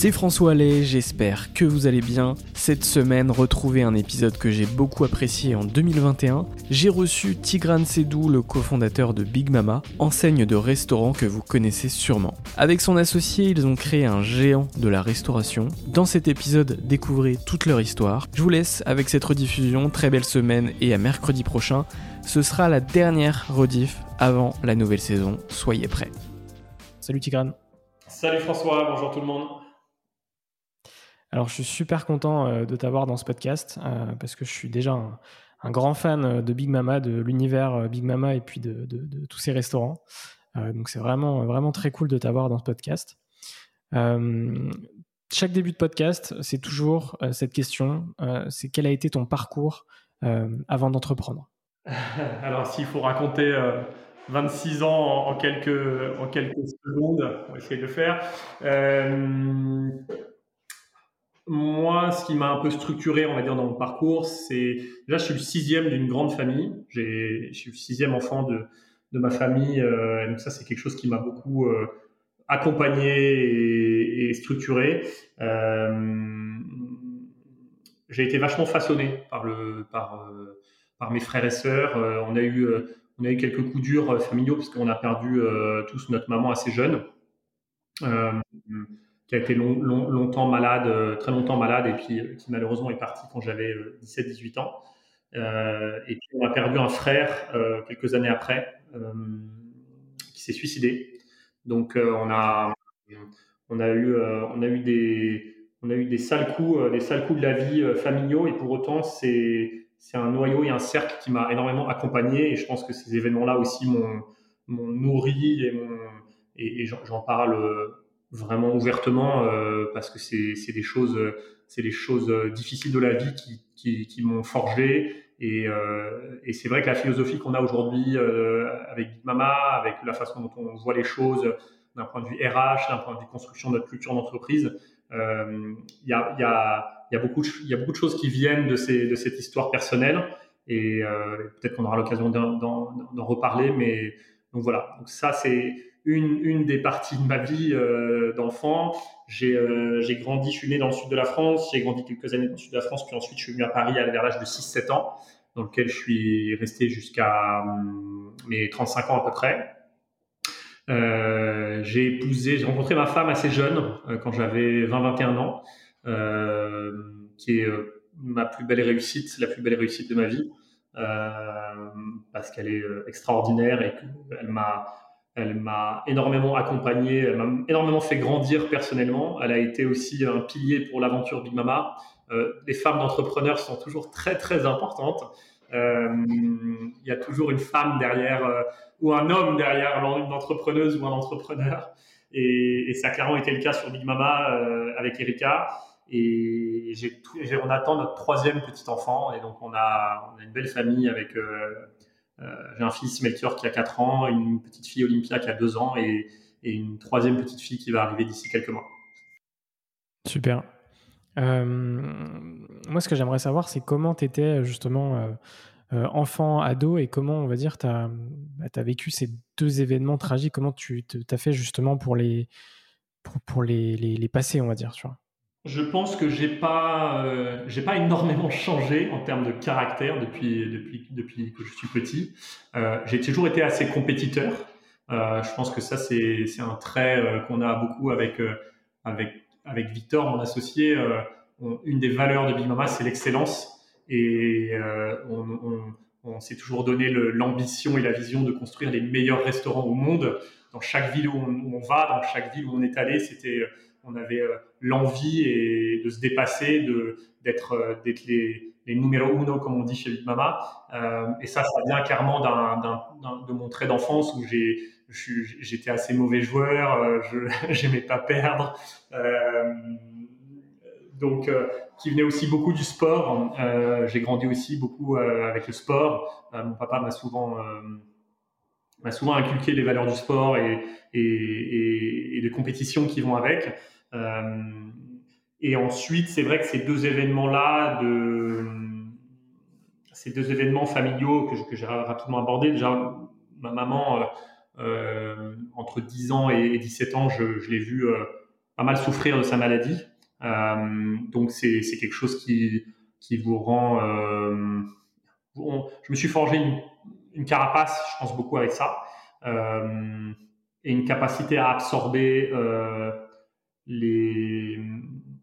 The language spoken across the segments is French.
C'est François Allais, j'espère que vous allez bien. Cette semaine, retrouvez un épisode que j'ai beaucoup apprécié en 2021. J'ai reçu Tigran Sedou, le cofondateur de Big Mama, enseigne de restaurant que vous connaissez sûrement. Avec son associé, ils ont créé un géant de la restauration. Dans cet épisode, découvrez toute leur histoire. Je vous laisse avec cette rediffusion, très belle semaine et à mercredi prochain. Ce sera la dernière rediff avant la nouvelle saison, soyez prêts. Salut Tigran. Salut François, bonjour tout le monde. Alors, je suis super content euh, de t'avoir dans ce podcast euh, parce que je suis déjà un, grand fan euh, de Big Mama, de l'univers Big Mama et puis de, tous ces restaurants. donc, c'est vraiment, vraiment très cool de t'avoir dans ce podcast. chaque début de podcast, c'est toujours cette question c'est quel a été ton parcours avant d'entreprendre? Alors, s'il faut raconter 26 ans en, quelques, en quelques secondes, on va essayer de le faire. Moi, ce qui m'a un peu structuré, on va dire, dans mon parcours, c'est déjà, je suis le sixième d'une grande famille. je suis le sixième enfant de, de ma famille. Euh, donc ça, c'est quelque chose qui m'a beaucoup euh, accompagné et, structuré. Euh, j'ai été vachement façonné par le, par, par mes frères et sœurs. on a eu, on a eu quelques coups durs familiaux parce qu'on a perdu tous notre maman assez jeune qui a été longtemps malade, euh, très longtemps malade, et puis euh, qui malheureusement est parti quand j'avais 17-18 euh, ans. et puis on a perdu un frère quelques années après, qui s'est suicidé. Donc on a, on a eu, on a eu des, on a eu des sales coups, des sales coups de la vie familiaux, et pour autant c'est c'est un noyau et un cercle qui m'a énormément accompagné et je pense que ces événements-là aussi m'ont nourri et, et, et j'en parle vraiment ouvertement euh, parce que c'est des choses c'est des choses euh, difficiles de la vie qui, qui, qui m'ont forgé et, euh, et c'est vrai que la philosophie qu'on a aujourd'hui euh, avec Big Mama, avec la façon dont on voit les choses d'un point de vue RH, d'un point de vue construction de notre culture d'entreprise, il y, a, y, a, y, a beaucoup de, y a beaucoup de choses qui viennent de, ces, de cette histoire personnelle et peut-être qu'on aura l'occasion d'en reparler, mais donc voilà. Donc ça c'est une, des parties de ma vie euh, d'enfant. Euh, j'ai grandi, je suis né dans le sud de la France, j'ai grandi quelques années dans le sud de la France, puis ensuite je suis venu à Paris vers l'âge de 6-7 ans, dans lequel je suis resté jusqu'à hum, mes 35 ans à peu près. Euh, j'ai épousé, j'ai rencontré ma femme assez jeune, euh, quand j'avais 20-21 ans, euh, qui est euh, ma plus belle réussite, la plus belle réussite de ma vie, parce qu'elle est extraordinaire et qu'elle m'a elle m'a énormément accompagné, elle m'a énormément fait grandir personnellement. Elle a été aussi un pilier pour l'aventure Big Mama. Euh, les femmes d'entrepreneurs sont toujours très très importantes. Euh, il y a toujours une femme derrière euh, ou un homme derrière une entrepreneuse ou un entrepreneur. Et, ça a clairement été le cas sur Big Mama avec Erika. Et on attend notre troisième petit enfant. Et donc, on a, on a une belle famille avec. J'ai un fils, Melchior, qui a 4 ans, une petite fille, Olympia, qui a 2 ans, et, une troisième petite fille qui va arriver d'ici quelques mois. Super. Euh, moi, ce que j'aimerais savoir, c'est comment tu étais justement euh, euh, enfant, ado, et comment, on va dire, tu as, bah, vécu ces deux événements tragiques, comment tu as fait justement pour les, pour, les, les, passer, on va dire, tu vois? Je pense que j'ai pas, j'ai pas énormément changé en termes de caractère depuis, depuis, depuis que je suis petit. j'ai toujours été assez compétiteur. je pense que ça, c'est, c'est un trait qu'on a beaucoup avec, avec avec Victor, mon associé, euh, une des valeurs de Big Mama, c'est l'excellence. Et euh, on, s'est toujours donné l'ambition et la vision de construire les meilleurs restaurants au monde. Dans chaque ville où on, va, dans chaque ville où on est allé, c'était, on avait euh, l'envie et de se dépasser, de d'être d'être les, les numéro uno comme on dit chez Big Mama. et ça, ça vient clairement de mon trait d'enfance où j'ai j'étais assez mauvais joueur, euh, je j'aimais pas perdre. Euh, donc, euh, qui venait aussi beaucoup du sport. j'ai grandi aussi beaucoup avec le sport. mon papa m'a souvent m'a souvent inculqué les valeurs du sport et, et, et, de compétition qui vont avec. et ensuite, c'est vrai que ces deux événements-là, de, ces deux événements familiaux que, que j'ai rapidement abordés, déjà, ma maman euh, entre 10 ans et 17 ans, je, l'ai vu euh, pas mal souffrir de sa maladie. Euh, donc c'est quelque chose qui, qui vous rend... je me suis forgé une, carapace, je pense beaucoup avec ça, et une capacité à absorber les,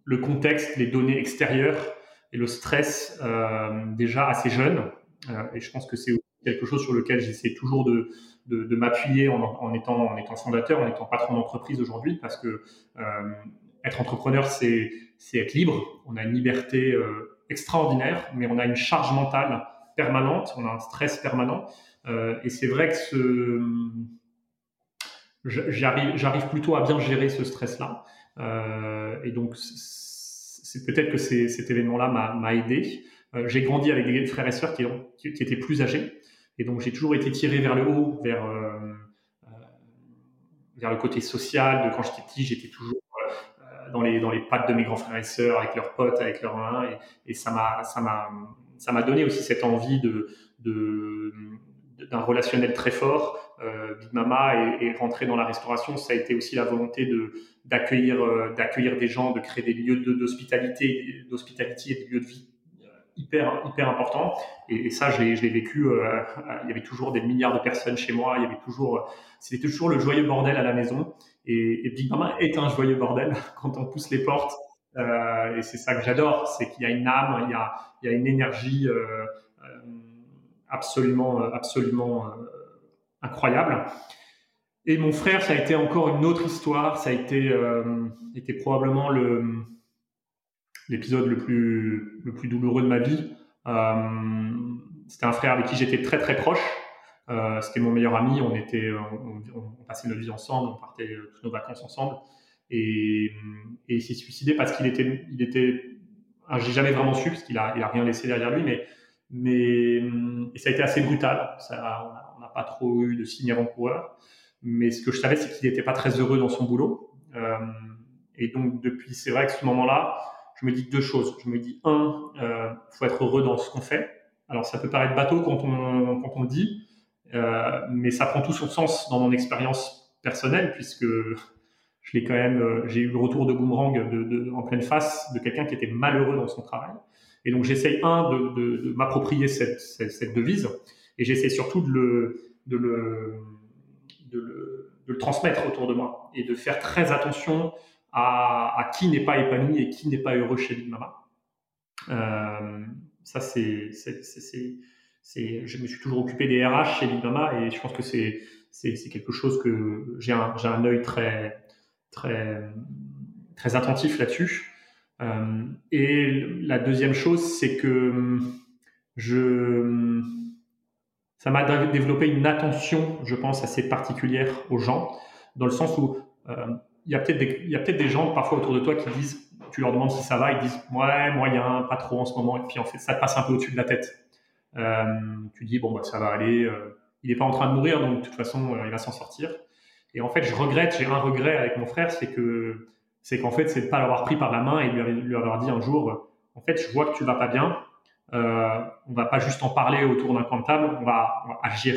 le contexte, les données extérieures et le stress déjà assez jeune. et je pense que c'est quelque chose sur lequel j'essaie toujours de, de, m'appuyer en, étant, en étant fondateur, en étant patron d'entreprise aujourd'hui, parce que euh, être entrepreneur, c'est être libre. On a une liberté euh, extraordinaire, mais on a une charge mentale permanente, on a un stress permanent. Euh, et c'est vrai que j'arrive plutôt à bien gérer ce stress-là. et donc, c'est peut-être que cet événement-là m'a aidé. J'ai grandi avec des frères et sœurs qui, étaient plus âgés. Et donc j'ai toujours été tiré vers le haut, vers, euh, euh, vers le côté social. De quand j'étais petit, j'étais toujours euh, dans les, dans les pattes de mes grands frères et sœurs, avec leurs potes, avec leurs mains. Et, et ça m'a, ça m'a donné aussi cette envie de, de, d'un relationnel très fort. Euh, Big Mama et, rentrer dans la restauration, ça a été aussi la volonté de d'accueillir d'accueillir des gens, de créer des lieux d'hospitalité, d'hospitalité et des lieux de vie hyper hyper important et, ça je l'ai vécu euh, il y avait toujours des milliards de personnes chez moi. Il y avait toujours c'était toujours le joyeux bordel à la maison. Et, Big Mama est un joyeux bordel quand on pousse les portes. euh, et c'est ça que j'adore c'est qu'il y a une âme il y a une énergie euh, absolument absolument incroyable et mon frère ça a été encore une autre histoire ça a été était probablement le l'épisode le plus, le plus douloureux de ma vie. Euh, c'était un frère avec qui j'étais très très proche. Euh, c'était mon meilleur ami. On passait notre vie ensemble, on partait euh, toutes nos vacances ensemble. Et, il s'est suicidé parce qu'il était, il était. J'ai jamais vraiment su parce qu'il a, il a rien laissé derrière lui, mais, mais et ça a été assez brutal. Ça, on n'a pas trop eu de signes avant-coureurs. Mais ce que je savais, c'est qu'il n'était pas très heureux dans son boulot. Euh, et donc depuis, c'est vrai que ce moment-là, je me dis deux choses. Je me dis, un, euh, faut être heureux dans ce qu'on fait. Alors, ça peut paraître bateau quand on, quand on le dit, euh, mais ça prend tout son sens dans mon expérience personnelle, puisque je l'ai quand même, euh, j'ai eu le retour de boomerang en pleine face de quelqu'un qui était malheureux dans son travail. Et donc, j'essaye, un, de, m'approprier cette, devise, et j'essaie surtout de le, de le, transmettre autour de moi, et de faire très attention à, qui n'est pas épanoui et qui n'est pas heureux chez Big Mama. Euh, ça, c'est, je me suis toujours occupé des RH chez Big Mama et je pense que c'est, quelque chose que j'ai un œil très, très, très attentif là-dessus. Euh, et la deuxième chose, c'est que je, ça m'a développé une attention, je pense, assez particulière aux gens, dans le sens où euh, il y a peut-être des, peut-être des gens parfois autour de toi qui disent, tu leur demandes si ça va, ils disent ouais moyen, pas trop en ce moment, et puis en fait ça te passe un peu au-dessus de la tête. Euh, tu dis bon bah ça va aller, euh, il n'est pas en train de mourir donc de toute façon euh, il va s'en sortir. Et en fait je regrette, j'ai un regret avec mon frère, c'est que c'est qu'en fait c'est de pas l'avoir pris par la main et lui, avoir dit un jour, en fait je vois que tu vas pas bien, euh, on va pas juste en parler autour d'un coin de table, on va, agir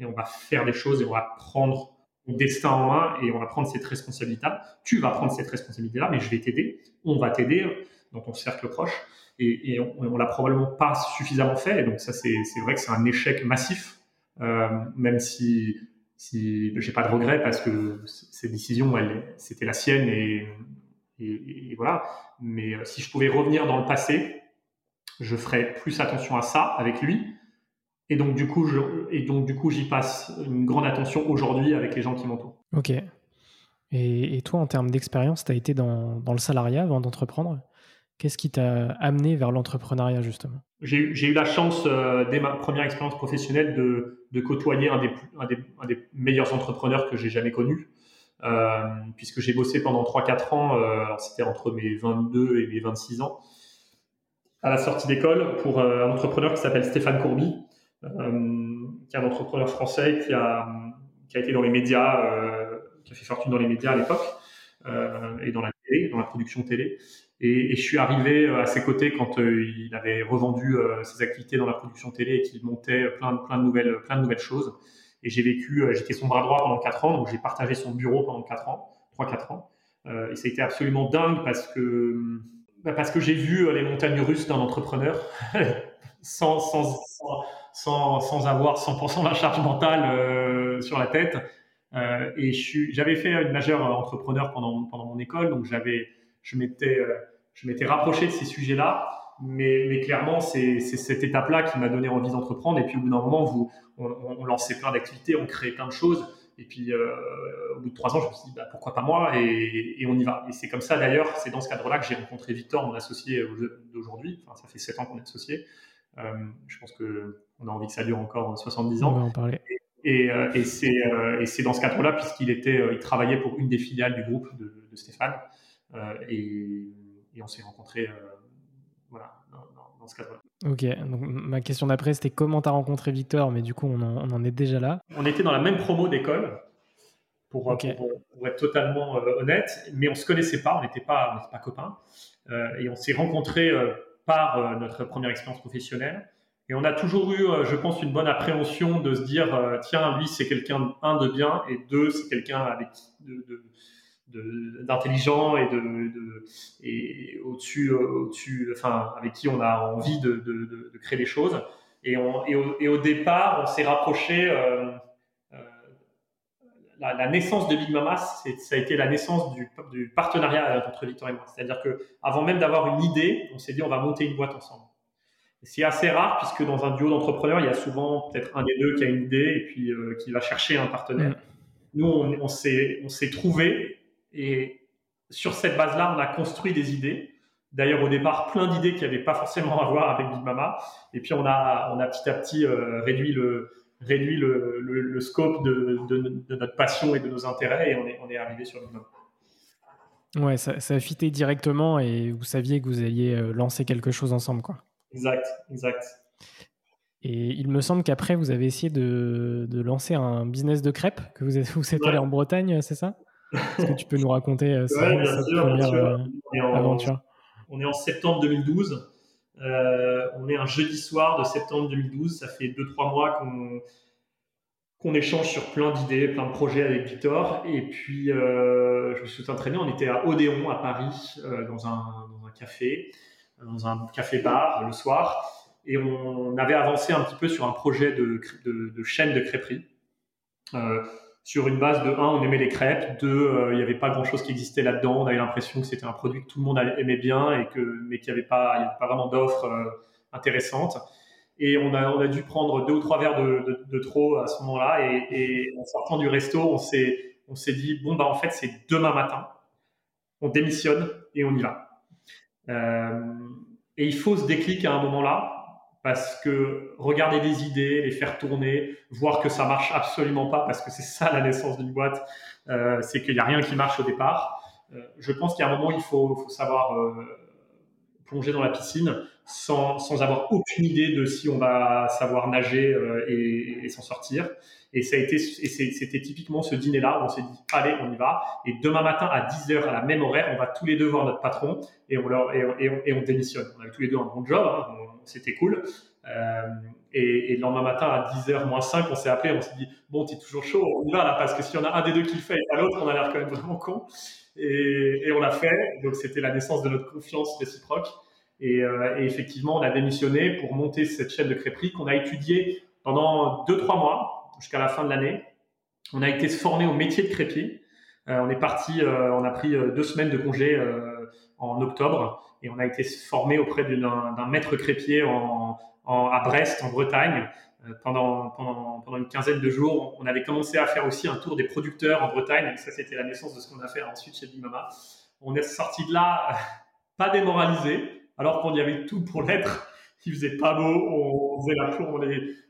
et on va faire des choses et on va prendre destin en main et on va prendre cette responsabilité-là. Tu vas prendre cette responsabilité-là, mais je vais t'aider. On va t'aider dans ton cercle proche. Et, et on, on l'a probablement pas suffisamment fait. Donc ça, c'est vrai que c'est un échec massif, euh, même si si j'ai pas de regret parce que cette décision, c'était la sienne et, voilà. Mais euh, si je pouvais revenir dans le passé, je ferais plus attention à ça avec lui et donc, du coup, et donc, du coup, j'y passe une grande attention aujourd'hui avec les gens qui m'entourent. Ok. Et, toi, en termes d'expérience, tu as été dans, le salariat avant d'entreprendre? Qu'est-ce qui t'a amené vers l'entrepreneuriat, justement? J'ai eu la chance, euh, dès ma première expérience professionnelle, de, de côtoyer un des, meilleurs entrepreneurs que j'ai jamais connu. Euh, puisque j'ai bossé pendant 3-4 ans, euh, c'était entre mes 22 et mes 26 ans, à la sortie d'école, pour un entrepreneur qui s'appelle Stéphane Courby, qui est un entrepreneur français qui a, qui a été dans les médias, qui a fait fortune dans les médias à l'époque et dans la télé, dans la production télé. Et, je suis arrivé à ses côtés quand euh, il avait revendu euh, ses activités dans la production télé et qu'il montait plein de, plein de nouvelles, plein de nouvelles choses. Et j'ai vécu, j'étais son bras droit pendant quatre ans, donc j'ai partagé son bureau pendant quatre ans, trois quatre ans. Euh, et ça a été absolument dingue parce que bah parce que j'ai vu les montagnes russes d'un entrepreneur sans, sans, sans, sans, avoir 100% la charge mentale euh, sur la tête. Euh, et j'avais fait une majeure entrepreneur pendant, pendant mon école, donc j'avais, je m'étais, euh, je m'étais rapproché de ces sujets-là. Mais, mais clairement, c'est cette étape-là qui m'a donné envie d'entreprendre. Et puis au bout d'un moment, vous, on, on, lançait plein d'activités, on créait plein de choses. Et puis euh, au bout de trois ans, je me suis dit bah, pourquoi pas moi? Et, et on y va. Et c'est comme ça d'ailleurs, c'est dans ce cadre-là que j'ai rencontré Victor, mon associé d'aujourd'hui. Enfin, ça fait sept ans qu'on est associés. Euh, je pense que on a envie que ça dure encore 70 ans. On va en parler. Et, euh, et c'est euh, dans ce cadre-là, puisqu'il était, il travaillait pour une des filiales du groupe de, de Stéphane, et, et, on s'est rencontrés, voilà, dans, dans, dans ce cadre-là. Ok, donc ma question d'après c'était comment tu as rencontré Victor, mais du coup on en, on en, est déjà là. On était dans la même promo d'école, pour, okay. pour, pour, être totalement euh, honnête, mais on se connaissait pas, on n'était pas, pas copains, euh, et on s'est rencontrés euh, par notre première expérience professionnelle. Et on a toujours eu, je pense, une bonne appréhension de se dire, tiens, lui, c'est quelqu'un, un, de bien, et deux, c'est quelqu'un avec de, de, d'intelligent et de, de et au-dessus, au-dessus, enfin, avec qui on a envie de, de, de créer des choses. Et, on, et, au, et au départ, on s'est rapproché. Euh, la, la, naissance de Big Mama, ça a été la naissance du, du partenariat entre Victor et moi. C'est-à-dire que avant même d'avoir une idée, on s'est dit on va monter une boîte ensemble. C'est assez rare puisque dans un duo d'entrepreneurs, il y a souvent peut-être un des deux qui a une idée et puis euh, qui va chercher un partenaire. Mmh. Nous, on, on s'est trouvé et sur cette base-là, on a construit des idées. D'ailleurs, au départ, plein d'idées qui n'avaient pas forcément à voir avec Big Mama. Et puis, on a, on a petit à petit euh, réduit le, réduit le, le, le scope de, de, de, notre passion et de nos intérêts et on est, on est arrivé sur Big Ouais, ça, ça a fité directement et vous saviez que vous alliez euh, lancer quelque chose ensemble, quoi. Exact, exact. Et il me semble qu'après, vous avez essayé de, de, lancer un business de crêpes, que vous êtes, vous êtes ouais. allé en Bretagne, c'est ça? Est-ce que tu peux nous raconter euh, ouais, cette, sûr, première euh, on aventure On est en septembre 2012. Euh, on est un jeudi soir de septembre 2012. Ça fait 2-3 mois qu'on qu'on échange sur plein d'idées, plein de projets avec Victor. Et puis, euh, je me souviens très bien, on était à Odéon, à Paris, euh, dans, un, dans, un, café, dans un café-bar le soir. Et on avait avancé un petit peu sur un projet de, de, de chaîne de crêperie. Sur une base de 1, on aimait les crêpes, 2, euh, il n'y avait pas grand-chose qui existait là-dedans, on avait l'impression que c'était un produit que tout le monde aimait bien, et que, mais qu'il n'y avait, pas, pas vraiment d'offres euh, intéressantes. Et on a, on a dû prendre deux ou trois verres de, de, de trop à ce moment-là, et, et, en sortant du resto, on s'est, on s'est dit, bon, bah en fait, c'est demain matin, on démissionne et on y va. Euh, et il faut ce déclic à un moment-là, parce que regarder des idées, les faire tourner, voir que ça marche absolument pas, parce que c'est ça la naissance d'une boîte, euh, c'est qu'il n'y a rien qui marche au départ. Euh, je pense a un moment, il faut, savoir plonger dans la piscine sans, sans, avoir aucune idée de si on va savoir nager et s'en sortir. Et ça a été, c'était typiquement ce dîner-là où on s'est dit, allez, on y va. Et demain matin à 10h à la même horaire, on va tous les deux voir notre patron et on leur, on, et on, démissionne. On avait tous les deux un bon job, hein, c'était cool. Euh, et, le lendemain matin à 10h moins 5, on s'est appelé, on s'est dit, bon, t'es toujours chaud, on y va là, parce que si on a un des deux qui le fait et pas l'autre, on a l'air quand même vraiment con. Et, et on l'a fait. Donc c'était la naissance de notre confiance réciproque. Et, euh, et, effectivement, on a démissionné pour monter cette chaîne de crêperie qu'on a étudiée pendant 2-3 mois jusqu'à la fin de l'année. On a été formé au métier de crépier. Euh, on est parti, euh, on a pris euh, deux semaines de congé en octobre et on a été formé auprès d'un maître crépier en, à Brest, en Bretagne. Pendant, pendant, une quinzaine de jours, on avait commencé à faire aussi un tour des producteurs en Bretagne. ça, c'était la naissance de ce qu'on a fait ensuite chez Big Mama. On est sorti de là pas démoralisé, alors qu'on y avait tout pour l'être il faisait pas beau, on faisait la plonge,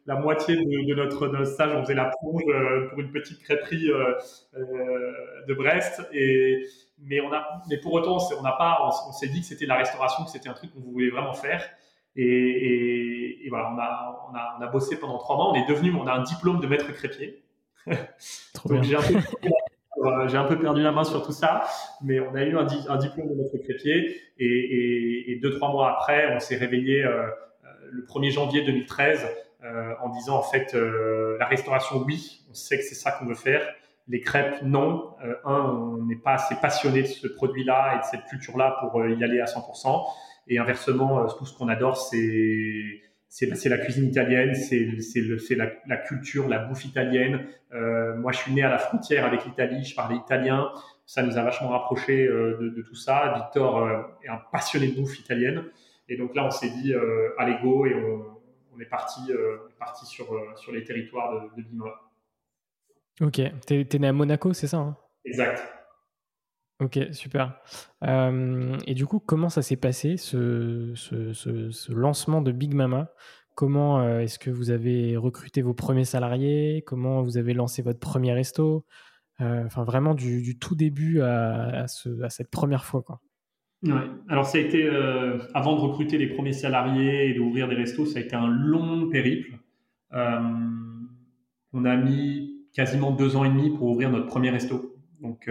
la moitié de, notre, stage, on faisait la plonge euh, pour une petite crêperie euh, euh, de Brest. Et, mais, on a, mais pour autant, on n'a pas, on, s'est dit que c'était la restauration, que c'était un truc qu'on voulait vraiment faire. Et, et, voilà, on a, on, a, on a, bossé pendant trois mois. On est devenu, on a un diplôme de maître crépier. Donc j'ai un peu euh, j'ai un peu perdu la main sur tout ça, mais on a eu un, diplôme de notre crépier et, deux, trois mois après, on s'est réveillé euh, euh le 1er janvier 2013 euh, en disant en fait la restauration, oui, on sait que c'est ça qu'on veut faire. Les crêpes, non. un, on n'est pas assez passionné de ce produit-là et de cette culture-là pour y aller à 100%. Et inversement, tout ce qu'on adore, c'est c'est la cuisine italienne, c'est la, la, culture, la bouffe italienne. Euh, moi, je suis né à la frontière avec l'Italie, je parlais italien. Ça nous a vachement rapprochés euh, de, de, tout ça. Victor euh, est un passionné de bouffe italienne. Et donc là, on s'est dit, allez go, et on, on est parti, parti sur, sur les territoires de, de Bima. Ok, t'es es né à Monaco, c'est ça hein? Exact. Ok, super. Euh, et du coup, comment ça s'est passé, ce, ce, ce, lancement de Big Mama? Comment euh, est-ce que vous avez recruté vos premiers salariés? Comment vous avez lancé votre premier resto? Euh, Enfin, vraiment du, tout début à, à, ce, à, cette première fois. Quoi. Alors, ça a été, avant de recruter les premiers salariés et d'ouvrir des restos, ça a été un long périple. on a mis quasiment deux ans et demi pour ouvrir notre premier resto. Donc,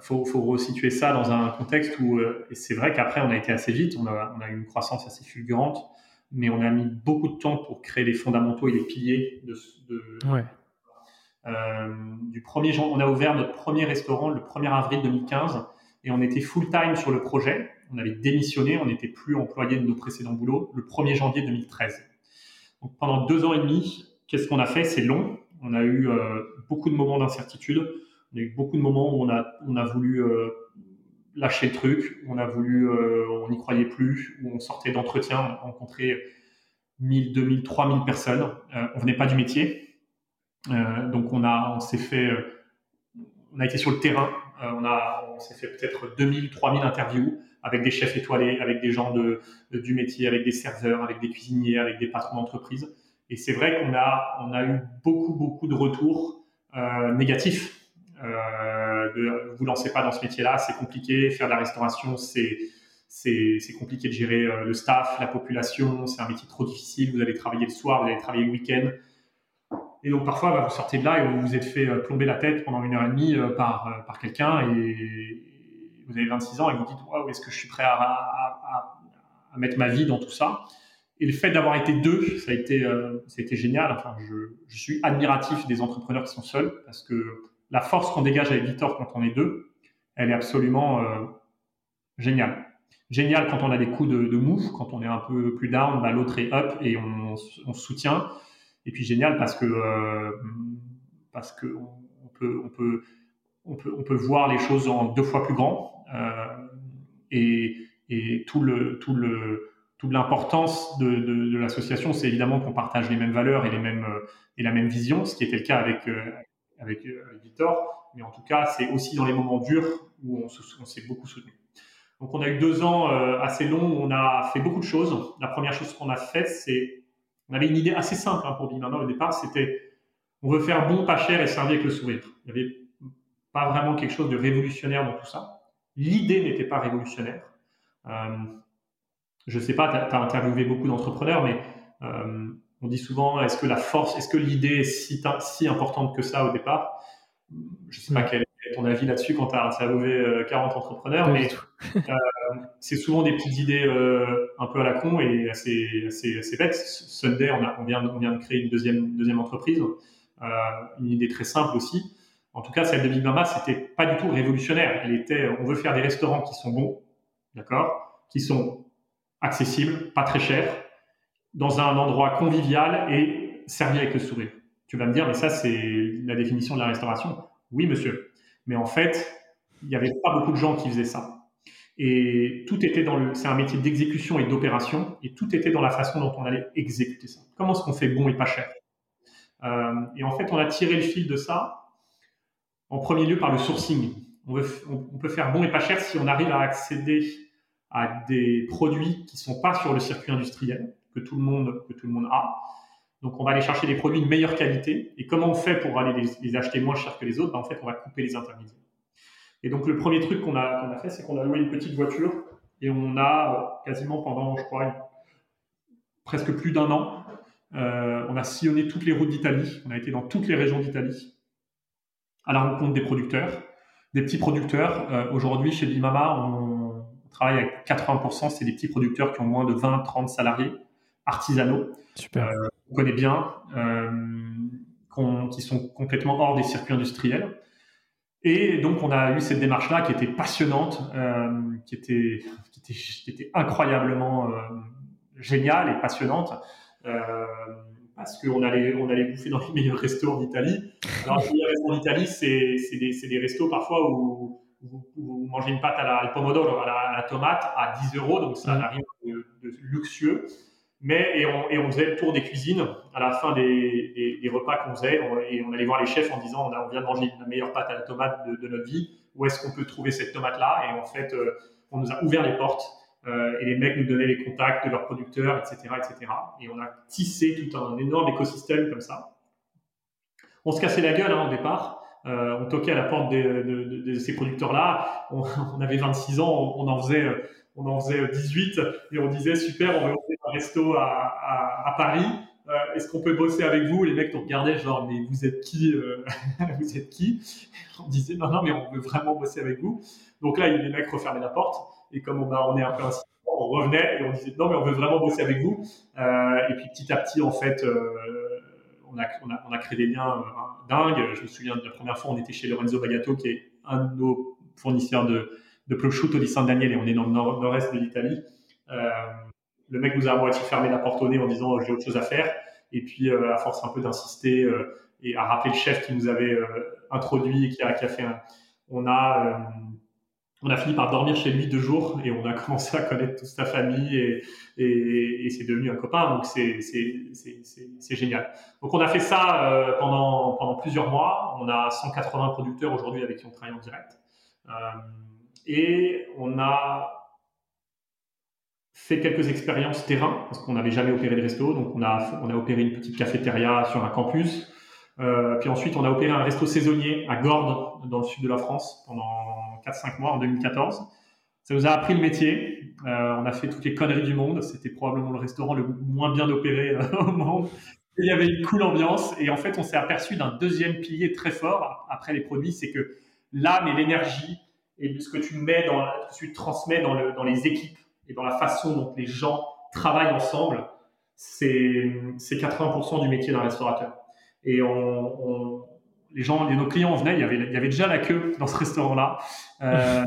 faut, faut resituer ça dans un contexte où, euh, et c'est vrai qu'après on a été assez vite, on a, on a eu une croissance assez fulgurante, mais on a mis beaucoup de temps pour créer les fondamentaux et les piliers de, de ouais. euh, du premier. On a ouvert notre premier restaurant le 1er avril 2015 et on était full time sur le projet. On avait démissionné, on n'était plus employé de nos précédents boulots le 1er janvier 2013. Donc pendant deux ans et demi, qu'est-ce qu'on a fait? C'est long. On a eu euh, beaucoup de moments d'incertitude y a eu beaucoup de moments où on a, on voulu euh, lâcher le truc, on a voulu, euh, on n'y croyait plus, où on sortait d'entretien, on rencontrait 1000, 2000, 3000 personnes. Euh, on venait pas du métier, donc on a, on s'est fait, on a été sur le terrain, on a, on s'est fait peut-être 2000, 3000 interviews avec des chefs étoilés, avec des gens de, du métier, avec des serveurs, avec des cuisiniers, avec des patrons d'entreprise. Et c'est vrai qu'on a, on a eu beaucoup, beaucoup de retours négatifs de, vous lancez pas dans ce métier-là, c'est compliqué. Faire de la restauration, c'est c'est compliqué de gérer euh, le staff, la population. C'est un métier trop difficile. Vous allez travailler le soir, vous allez travailler le week-end. Et donc parfois, bah, vous sortez de là et vous vous êtes fait euh, plomber la tête pendant une heure et demie par, par quelqu'un et vous avez 26 ans et vous dites waouh, est-ce que je suis prêt à, à, à, mettre ma vie dans tout ça? Et le fait d'avoir été deux, ça a été, ça a été génial. Enfin, je, je suis admiratif des entrepreneurs qui sont seuls parce que la force qu'on dégage avec Victor quand on est deux, elle est absolument euh, géniale. Génial quand on a des coups de, de mou, quand on est un peu plus down, bah, l'autre est up et on, se soutient. Et puis génial parce que euh, parce que on, peut on peut on peut on peut voir les choses en deux fois plus grand euh, et, et tout le tout le toute l'importance de, de, l'association, c'est évidemment qu'on partage les mêmes valeurs et les mêmes et la même vision, ce qui était le cas avec avec, euh, avec Victor, mais en tout cas, c'est aussi dans les moments durs où on, s'est beaucoup soutenu. Donc on a eu deux ans assez longs où on a fait beaucoup de choses. La première chose qu'on a faite, c'est on avait une idée assez simple hein, pour Bimama au départ, c'était on veut faire bon, pas cher et servir avec le sourire. Il n'y avait pas vraiment quelque chose de révolutionnaire dans tout ça. L'idée n'était pas révolutionnaire. Euh, je ne sais pas, tu as, interviewé beaucoup d'entrepreneurs, mais euh, on dit souvent, est-ce que la force, est-ce que l'idée est si, si, importante que ça au départ? Je ne sais pas quel est ton avis là-dessus quand tu as interviewé 40 euh, entrepreneurs, mais c'est souvent des petites idées un peu à la con et assez, assez, assez bêtes. Sunday, on, a, on, vient, on vient de créer une deuxième, deuxième entreprise. Euh, une idée très simple aussi. En tout cas, celle de Big Mama, c'était pas du tout révolutionnaire. Elle était, on veut faire des restaurants qui sont bons, d'accord, qui sont accessibles, pas très chers, dans un endroit convivial et servi avec le sourire. Tu vas me dire, mais ça, c'est la définition de la restauration. Oui, monsieur. Mais en fait, il n'y avait pas beaucoup de gens qui faisaient ça. Et tout était dans le, c'est un métier d'exécution et d'opération, et tout était dans la façon dont on allait exécuter ça. Comment est-ce qu'on fait bon et pas cher? Euh, et en fait, on a tiré le fil de ça, en premier lieu par le sourcing. On, on, peut faire bon et pas cher si on arrive à accéder à des produits qui sont pas sur le circuit industriel, tout le monde, tout le monde a. Donc, on va aller chercher des produits de meilleure qualité. Et comment on fait pour aller les, acheter moins cher que les autres? Ben, En fait, on va couper les intermédiaires. Et donc, le premier truc qu'on a, fait, c'est qu'on a loué une petite voiture et on a quasiment pendant, je crois, presque plus d'un an, euh, on a sillonné toutes les routes d'Italie, on a été dans toutes les régions d'Italie à la rencontre des producteurs, des petits producteurs. Euh, aujourd'hui, chez Bimama, on, travaille avec 80%, c'est des petits producteurs qui ont moins de 20-30 salariés, artisanaux. Super. Euh, on connaît bien, qui sont complètement hors des circuits industriels. Et donc, on a eu cette démarche-là qui était passionnante, qui, était, qui, était, qui, était, incroyablement géniale et passionnante. Euh, parce qu'on allait, on allait bouffer dans les meilleurs restos d'Italie. Alors, les meilleurs restos d'Italie, c'est des, des, restos parfois où, vous mangez une pâte à la pomodoro, à la, tomate, à 10 euros, donc ça n'a rien de, luxueux. Mais, et on, et on, faisait le tour des cuisines à la fin des, des, repas qu'on faisait, et on allait voir les chefs en disant on, vient de manger la meilleure pâte à la tomate de, de notre vie, où est-ce qu'on peut trouver cette tomate-là? Et en fait, euh, on nous a ouvert les portes euh, et les mecs nous donnaient les contacts de leurs producteurs, etc., etc. Et on a tissé tout un énorme écosystème comme ça. On se cassait la gueule hein, au départ. Euh, on toquait à la porte de, ces producteurs-là. On, avait 26 ans, on, en faisait, on en faisait 18 et on disait super, on veut ouvrir un resto à, Paris. Euh, est-ce qu'on peut bosser avec vous? Les mecs nous regardaient genre mais vous êtes qui Vous êtes qui? On disait non non mais on veut vraiment bosser avec vous. Donc là les mecs refermaient la porte. Et comme on, on est un peu ainsi, on revenait et on disait non, mais on veut vraiment bosser avec vous. Euh, et puis petit à petit, en fait, euh, on, a, créé des liens euh, dingues. Je me souviens de la première fois, on était chez Lorenzo Bagato, qui est un de nos fournisseurs de, de prosciutto di San Daniel, et on est dans le nord-est de l'Italie. le mec nous a à moitié fermé la porte au nez en disant j'ai autre chose à faire. Et puis, à force un peu d'insister et à rappeler le chef qui nous avait introduit et qui a, fait un, on a on a fini par dormir chez lui deux jours et on a commencé à connaître toute sa famille et, et, c'est devenu un copain. Donc c'est, génial. Donc on a fait ça euh, pendant, pendant plusieurs mois. On a 180 producteurs aujourd'hui avec qui on travaille en direct. Euh, et on a fait quelques expériences terrain parce qu'on n'avait jamais opéré de resto. Donc on a, on a opéré une petite cafétéria sur un campus. Euh, puis ensuite, on a opéré un resto saisonnier à Gordes, dans le sud de la France, pendant 4-5 mois en 2014. Ça nous a appris le métier. Euh, on a fait toutes les conneries du monde. C'était probablement le restaurant le moins bien opéré euh, au monde. il y avait une cool ambiance. Et en fait, on s'est aperçu d'un deuxième pilier très fort après les produits, c'est que l'âme et l'énergie et ce que tu mets dans, tu transmets dans, le, dans les équipes et dans la façon dont les gens travaillent ensemble, c'est 80% du métier d'un restaurateur. Et les gens, nos clients venaient, il y, avait, déjà la queue dans ce restaurant-là. Euh,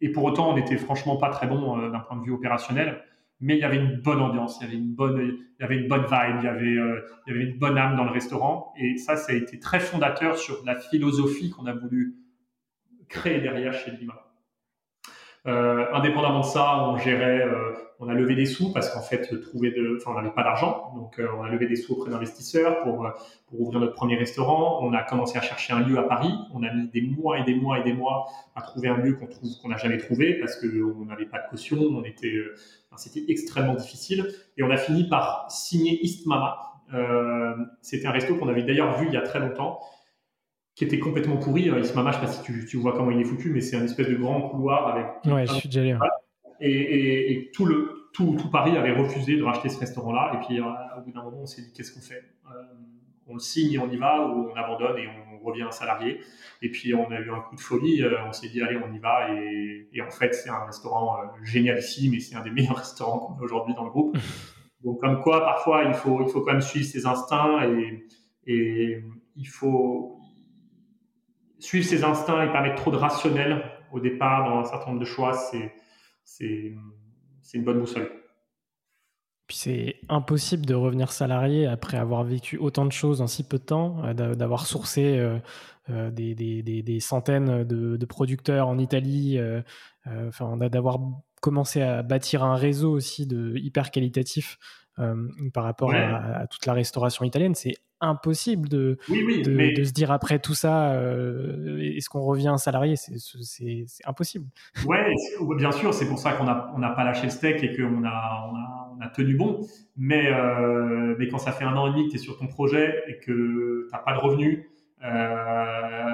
et pour autant, on n'était franchement pas très bon euh, d'un point de vue opérationnel. Mais il y avait une bonne ambiance, il y avait une bonne, il y avait une bonne vibe, il y avait, euh, il y avait une bonne âme dans le restaurant. Et ça, ça a été très fondateur sur la philosophie qu'on a voulu créer derrière chez Lima. indépendamment de ça, on gérait on a levé des sous parce qu'en fait, trouver de, enfin, on n'avait pas d'argent, donc on a levé des sous auprès d'investisseurs pour pour ouvrir notre premier restaurant. On a commencé à chercher un lieu à Paris. On a mis des mois et des mois et des mois à trouver un lieu qu'on trouve qu'on n'a jamais trouvé parce que on n'avait pas de caution. On était, c'était extrêmement difficile et on a fini par signer East Mama. c'était un resto qu'on avait d'ailleurs vu il y a très longtemps qui était complètement pourri. Euh, Ismama, je sais pas si tu, tu, vois comment il est foutu, mais c'est un espèce de grand couloir avec. Ouais, je suis déjà allé. Et, et, tout le tout, tout, Paris avait refusé de racheter ce restaurant-là. Et puis, euh, au bout d'un moment, on s'est dit qu'est-ce qu'on fait? Euh, On le signe et on y va, ou on abandonne et on revient salarié. Et puis, on a eu un coup de folie. on s'est dit allez, on y va. Et, et en fait, c'est un restaurant génial ici, mais c'est un des meilleurs restaurants qu'on a aujourd'hui dans le groupe. Donc, comme quoi, parfois, il faut il faut quand même suivre ses instincts et et il faut suivre ses instincts et pas mettre trop de rationnel au départ dans un certain nombre de choix, c'est, c'est, une bonne boussole. Puis c'est impossible de revenir salarié après avoir vécu autant de choses en si peu de temps, euh, d'avoir sourcé euh, euh, des, des, des, centaines de, de, producteurs en Italie, enfin, d'avoir commencé à bâtir un réseau aussi de hyper qualitatif par rapport à, à, toute la restauration italienne. C'est impossible de, de, se dire après tout ça, euh, est-ce qu'on revient salarié? C'est impossible. Ouais, bien sûr, c'est pour ça qu'on n'a on pas lâché le steak et qu'on a, on a, on a, tenu bon. Mais, euh, mais quand ça fait un an et demi que tu es sur ton projet et que tu n'as pas de revenus euh,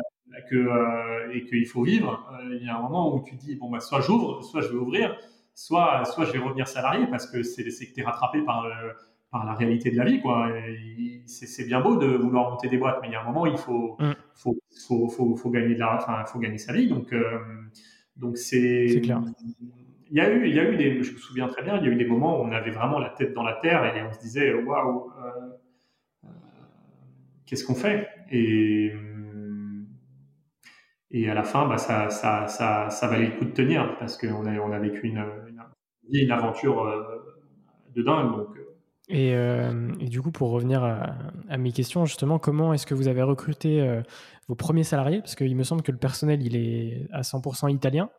que, euh, et qu'il faut vivre, euh, il y a un moment où tu dis, bon, bah, soit j'ouvre, soit je vais ouvrir, soit, soit je vais revenir salarié parce que c'est que tu es rattrapé par par la réalité de la vie, quoi. C'est bien beau de vouloir monter des boîtes, mais il y a un moment, il faut, mm. faut, faut, faut, faut, gagner de la, enfin, faut gagner sa vie. Donc, euh, donc c'est. clair. Il y a eu, il y a eu des, je me souviens très bien, il y a eu des moments où on avait vraiment la tête dans la terre et on se disait, waouh, euh, euh, qu'est-ce qu'on fait? Et et à la fin, bah, ça, ça, ça, ça valait le coup de tenir parce qu'on a, on a vécu une, une, une aventure de dingue. Donc, euh, et, du coup, pour revenir à, mes questions, justement, comment est-ce que vous avez recruté euh, vos premiers salariés? Parce qu'il me semble que le personnel, il est à 100% italien.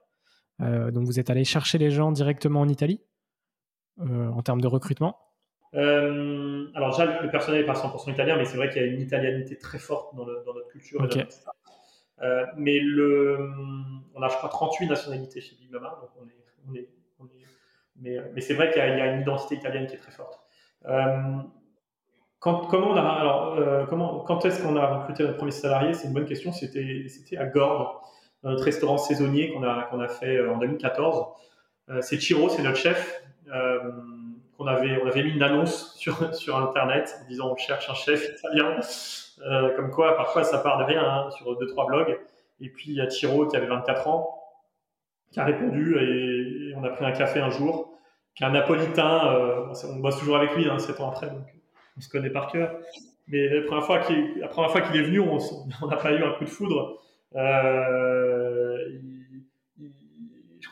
Euh, donc, vous êtes allé chercher les gens directement en Italie en termes de recrutement? Alors, déjà, le personnel n'est pas 100% italien, mais c'est vrai qu'il y a une italianité très forte dans, notre culture. Mais le, on a, je crois, 38 nationalités chez Big Mama. Donc on est, on est, on est mais, c'est vrai qu'il y, a une identité italienne qui est très forte. Euh, quand, euh, comment, quand est-ce qu'on a recruté notre premier salarié? C'est une bonne question. C'était, à Gordes, dans notre restaurant saisonnier qu'on a, qu'on a fait euh, en 2014. c'est Chiro, c'est notre chef. Qu'on avait, on avait mis une annonce sur, sur Internet en disant on cherche un chef italien. comme quoi, parfois, ça part de rien hein, sur deux, trois blogs. Et puis, il y a Chiro qui avait 24 ans, qui a répondu et on a pris un café un jour qui est un napolitain. Euh, on bosse toujours avec lui, hein, 7 ans après, donc on se connaît par cœur. Mais la première fois qu'il, la première fois qu'il est venu, on n'a pas eu un coup de foudre. Euh,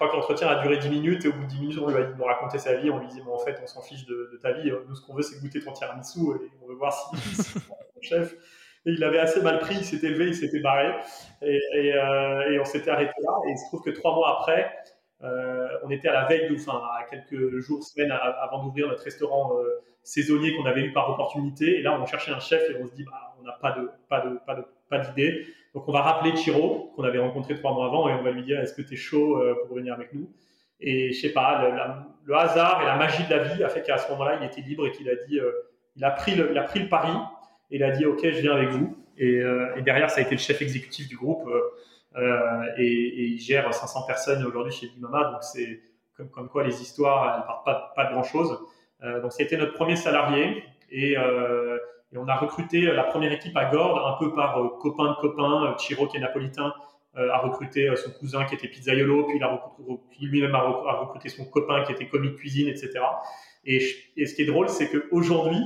crois que l'entretien a duré 10 minutes et au bout de 10 minutes, on lui a dit de raconter sa vie. On lui disait, bon, en fait, on s'en fiche de, ta vie. Nous, ce qu'on veut, c'est goûter ton tiramisu et on veut voir si, c'est ton chef. Et il avait assez mal pris, il s'était levé, il s'était barré. Euh, et on s'était arrêté là. Et il se trouve que trois mois après, euh, on était à la veille, enfin à quelques jours, semaines avant d'ouvrir notre restaurant euh, saisonnier qu'on avait eu par opportunité. Et là, on cherchait un chef et on se dit, bah, on n'a pas de, pas de, pas de, pas d'idée. Donc, on va rappeler Chiro, qu'on avait rencontré trois mois avant, et on va lui dire, est-ce que tu es chaud euh, pour venir avec nous? Et je sais pas, le, hasard et la magie de la vie a fait qu'à ce moment-là, il était libre et qu'il a dit, il a pris le, il a pris le pari et il a dit, ok, je viens avec vous. Et, et derrière, ça a été le chef exécutif du groupe. Euh, et, il gère 500 personnes aujourd'hui chez Bimama, donc c'est comme, comme, quoi les histoires, elles partent pas, pas de grand chose. Euh, donc c'était notre premier salarié et, euh, et, on a recruté la première équipe à Gordes, un peu par copain de copain. Chiro, qui est napolitain, a recruté son cousin qui était pizzaiolo, puis, il lui-même a, recruté son copain qui était commis de cuisine, etc. Et, et ce qui est drôle, c'est qu'aujourd'hui,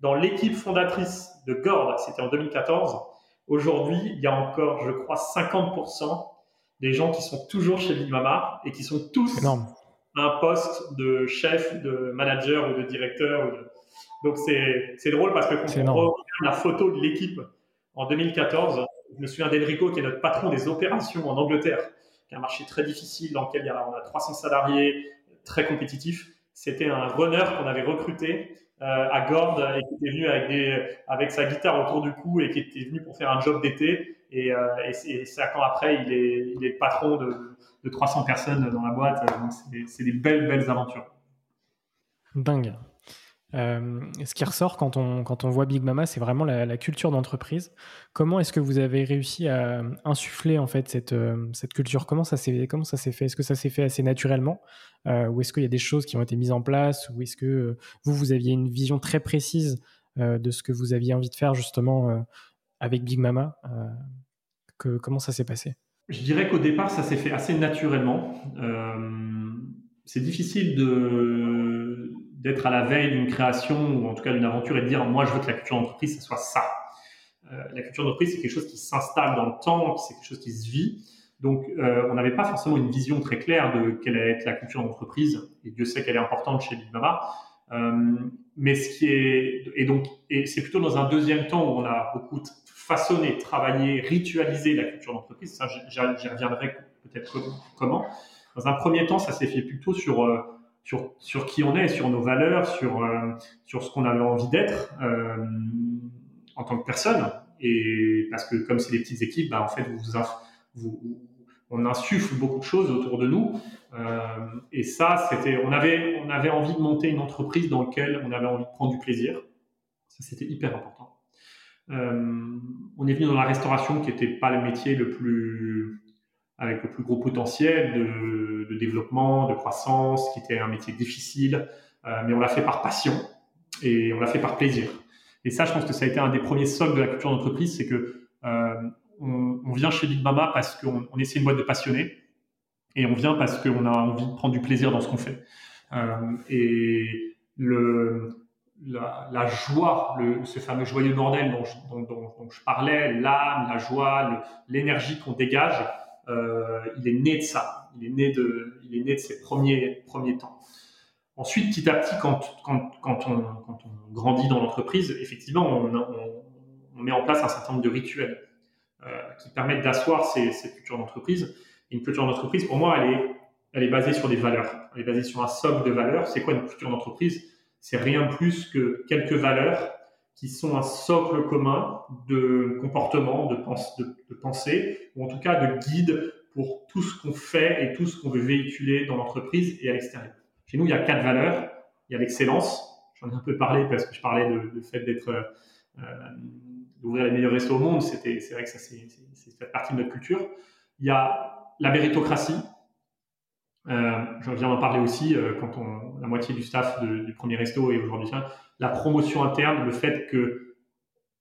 dans l'équipe fondatrice de Gordes, c'était en 2014, Aujourd'hui, il y a encore, je crois, 50% des gens qui sont toujours chez Big Mama et qui sont tous à un poste de chef, de manager ou de directeur. Donc c'est drôle parce que quand on regarde la photo de l'équipe en 2014, je me souviens d'Enrico qui est notre patron des opérations en Angleterre, qui est un marché très difficile dans lequel il y a, on a 300 salariés, très compétitif. c'était un runner qu'on avait recruté à Gord et qui était venu avec, des, avec sa guitare autour du cou et qui était venu pour faire un job d'été. Et, et, cinq ans après, il est, il est patron de, de 300 personnes dans la boîte. c'est des belles, belles aventures. Dingue. Euh, ce qui ressort quand on, quand on voit Big Mama, c'est vraiment la, culture d'entreprise. Comment est-ce que vous avez réussi à insuffler en fait cette, euh, cette culture? Comment ça s'est comment ça s'est fait? Est-ce que ça s'est fait assez naturellement euh, ou est-ce qu'il y a des choses qui ont été mises en place ou est-ce que vous vous aviez une vision très précise de ce que vous aviez envie de faire justement avec Big Mama Comment ça s'est passé? Je dirais qu'au départ, ça s'est fait assez naturellement. c'est difficile de d'être à la veille d'une création ou en tout cas d'une aventure et de dire moi je veux que la culture d'entreprise ce soit ça. Euh, la culture d'entreprise c'est quelque chose qui s'installe dans le temps, c'est quelque chose qui se vit. Donc euh, on n'avait pas forcément une vision très claire de quelle allait être la culture d'entreprise et Dieu sait qu'elle est importante chez Big Mama. Euh, mais ce qui est et donc et c'est plutôt dans un deuxième temps où on a beaucoup façonné, travaillé, ritualisé la culture d'entreprise. Ça j'y reviendrai peut-être comment. Dans un premier temps, ça s'est fait plutôt sur sur, sur qui on est, sur nos valeurs, sur, euh, sur ce qu'on avait envie d'être euh, en tant que personne. Et parce que comme c'est des petites équipes, bah, en fait, on insuffle beaucoup de choses autour de nous. Euh, et ça, c'était, on avait, on avait envie de monter une entreprise dans laquelle on avait envie de prendre du plaisir. Ça, c'était hyper important. on est venu dans la restauration qui n'était pas le métier le plus avec le plus gros potentiel de, développement, de croissance, qui était un métier difficile, euh, mais on l'a fait par passion et on l'a fait par plaisir. Et ça, je pense que ça a été un des premiers socles de la culture d'entreprise, c'est que euh, on, vient chez Big Mama parce qu'on on essaie une boîte de passionnés et on vient parce qu'on a envie de prendre du plaisir dans ce qu'on fait. Euh, et la, joie, ce fameux joyeux bordel dont je, parlais, l'âme, la joie, l'énergie qu'on dégage, il est né de ça. Il est né de, il est né de ses premiers, premiers temps. Ensuite, petit à petit, quand, quand, quand, on, quand on, grandit dans l'entreprise, effectivement, on, met en place un certain nombre de rituels euh, qui permettent d'asseoir ces, ces, cultures d'entreprise. une culture d'entreprise, pour moi, elle est, elle est basée sur des valeurs. Elle est basée sur un socle de valeurs. C'est quoi une culture d'entreprise? C'est rien plus que quelques valeurs qui sont un socle commun de comportement, de, pensée, ou en tout cas de guide pour tout ce qu'on fait et tout ce qu'on veut véhiculer dans l'entreprise et à l'extérieur. Chez nous, il y a quatre valeurs. Il y a l'excellence. J'en ai un peu parlé parce que je parlais de, fait d'être euh, d'ouvrir les meilleurs restos au monde. C'est vrai que ça c'est, fait partie de notre culture. Il y a la méritocratie. Euh, je viens d'en parler aussi euh, quand on, la moitié du staff du premier resto est aujourd'hui la promotion interne, le fait que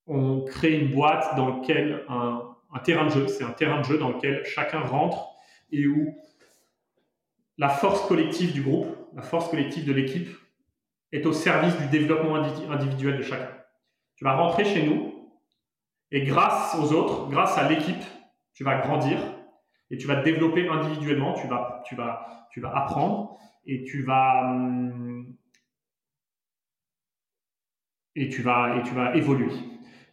on crée une boîte dans laquelle un, terrain de jeu, c'est un terrain de jeu dans lequel chacun rentre et où la force collective du groupe, la force collective de l'équipe est au service du développement individuel de chacun. Tu vas rentrer chez nous et grâce aux autres, grâce à l'équipe, tu vas grandir et tu vas te développer individuellement, tu vas, tu vas, tu vas apprendre et tu vas, hum, et tu vas, et tu vas évoluer.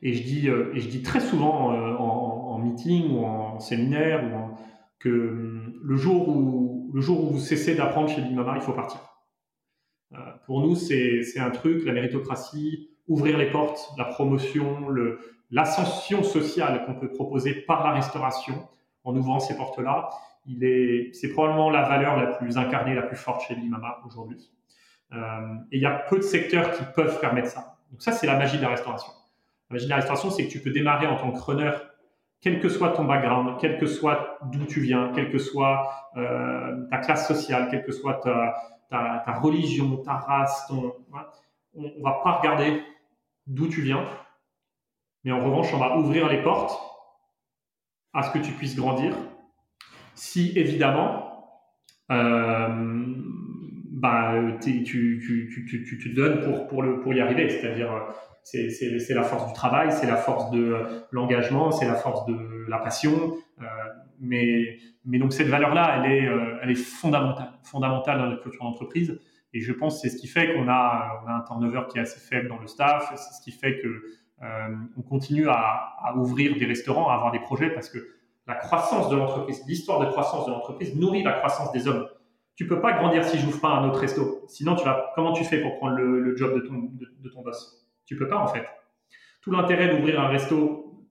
Et je dis, euh, et je dis très souvent euh, en, meeting ou en séminaire que hum, le jour où, le jour où vous cessez d'apprendre chez Bimama, il faut partir. Euh, pour nous, c'est un truc, la méritocratie, ouvrir les portes, la promotion, l'ascension sociale qu'on peut proposer par la restauration en ouvrant ces portes-là. Il est, c'est probablement la valeur la plus incarnée, la plus forte chez Bimama aujourd'hui. Et il y a peu de secteurs qui peuvent permettre ça. Donc ça, c'est la magie de la restauration. La magie de la restauration, c'est que tu peux démarrer en tant que runner, quel que soit ton background, quel que soit d'où tu viens, quelle que soit euh, ta classe sociale, quelle que soit ta, religion, ta race, on, on va pas regarder d'où tu viens, mais en revanche, on va ouvrir les portes à ce que tu puisses grandir. Si évidemment, euh, bah, tu, tu, tu, tu, te donnes pour, pour, le, pour y arriver. C'est-à-dire, c'est la force du travail, c'est la force de l'engagement, c'est la force de la passion. Euh, mais, mais donc cette valeur-là, elle est, euh, elle est fondamentale, fondamentale dans notre culture d'entreprise. Et je pense que c'est ce qui fait qu'on a, on a un turnover qui est assez faible dans le staff. C'est ce qui fait que euh, on continue à, à, ouvrir des restaurants, à avoir des projets, parce que la croissance de l'entreprise, l'histoire de croissance de l'entreprise nourrit la croissance des hommes. Tu peux pas grandir si j'ouvre pas un autre resto. Sinon, tu vas, comment tu fais pour prendre le, job de ton, de, ton boss? Tu peux pas en fait. Tout l'intérêt d'ouvrir un resto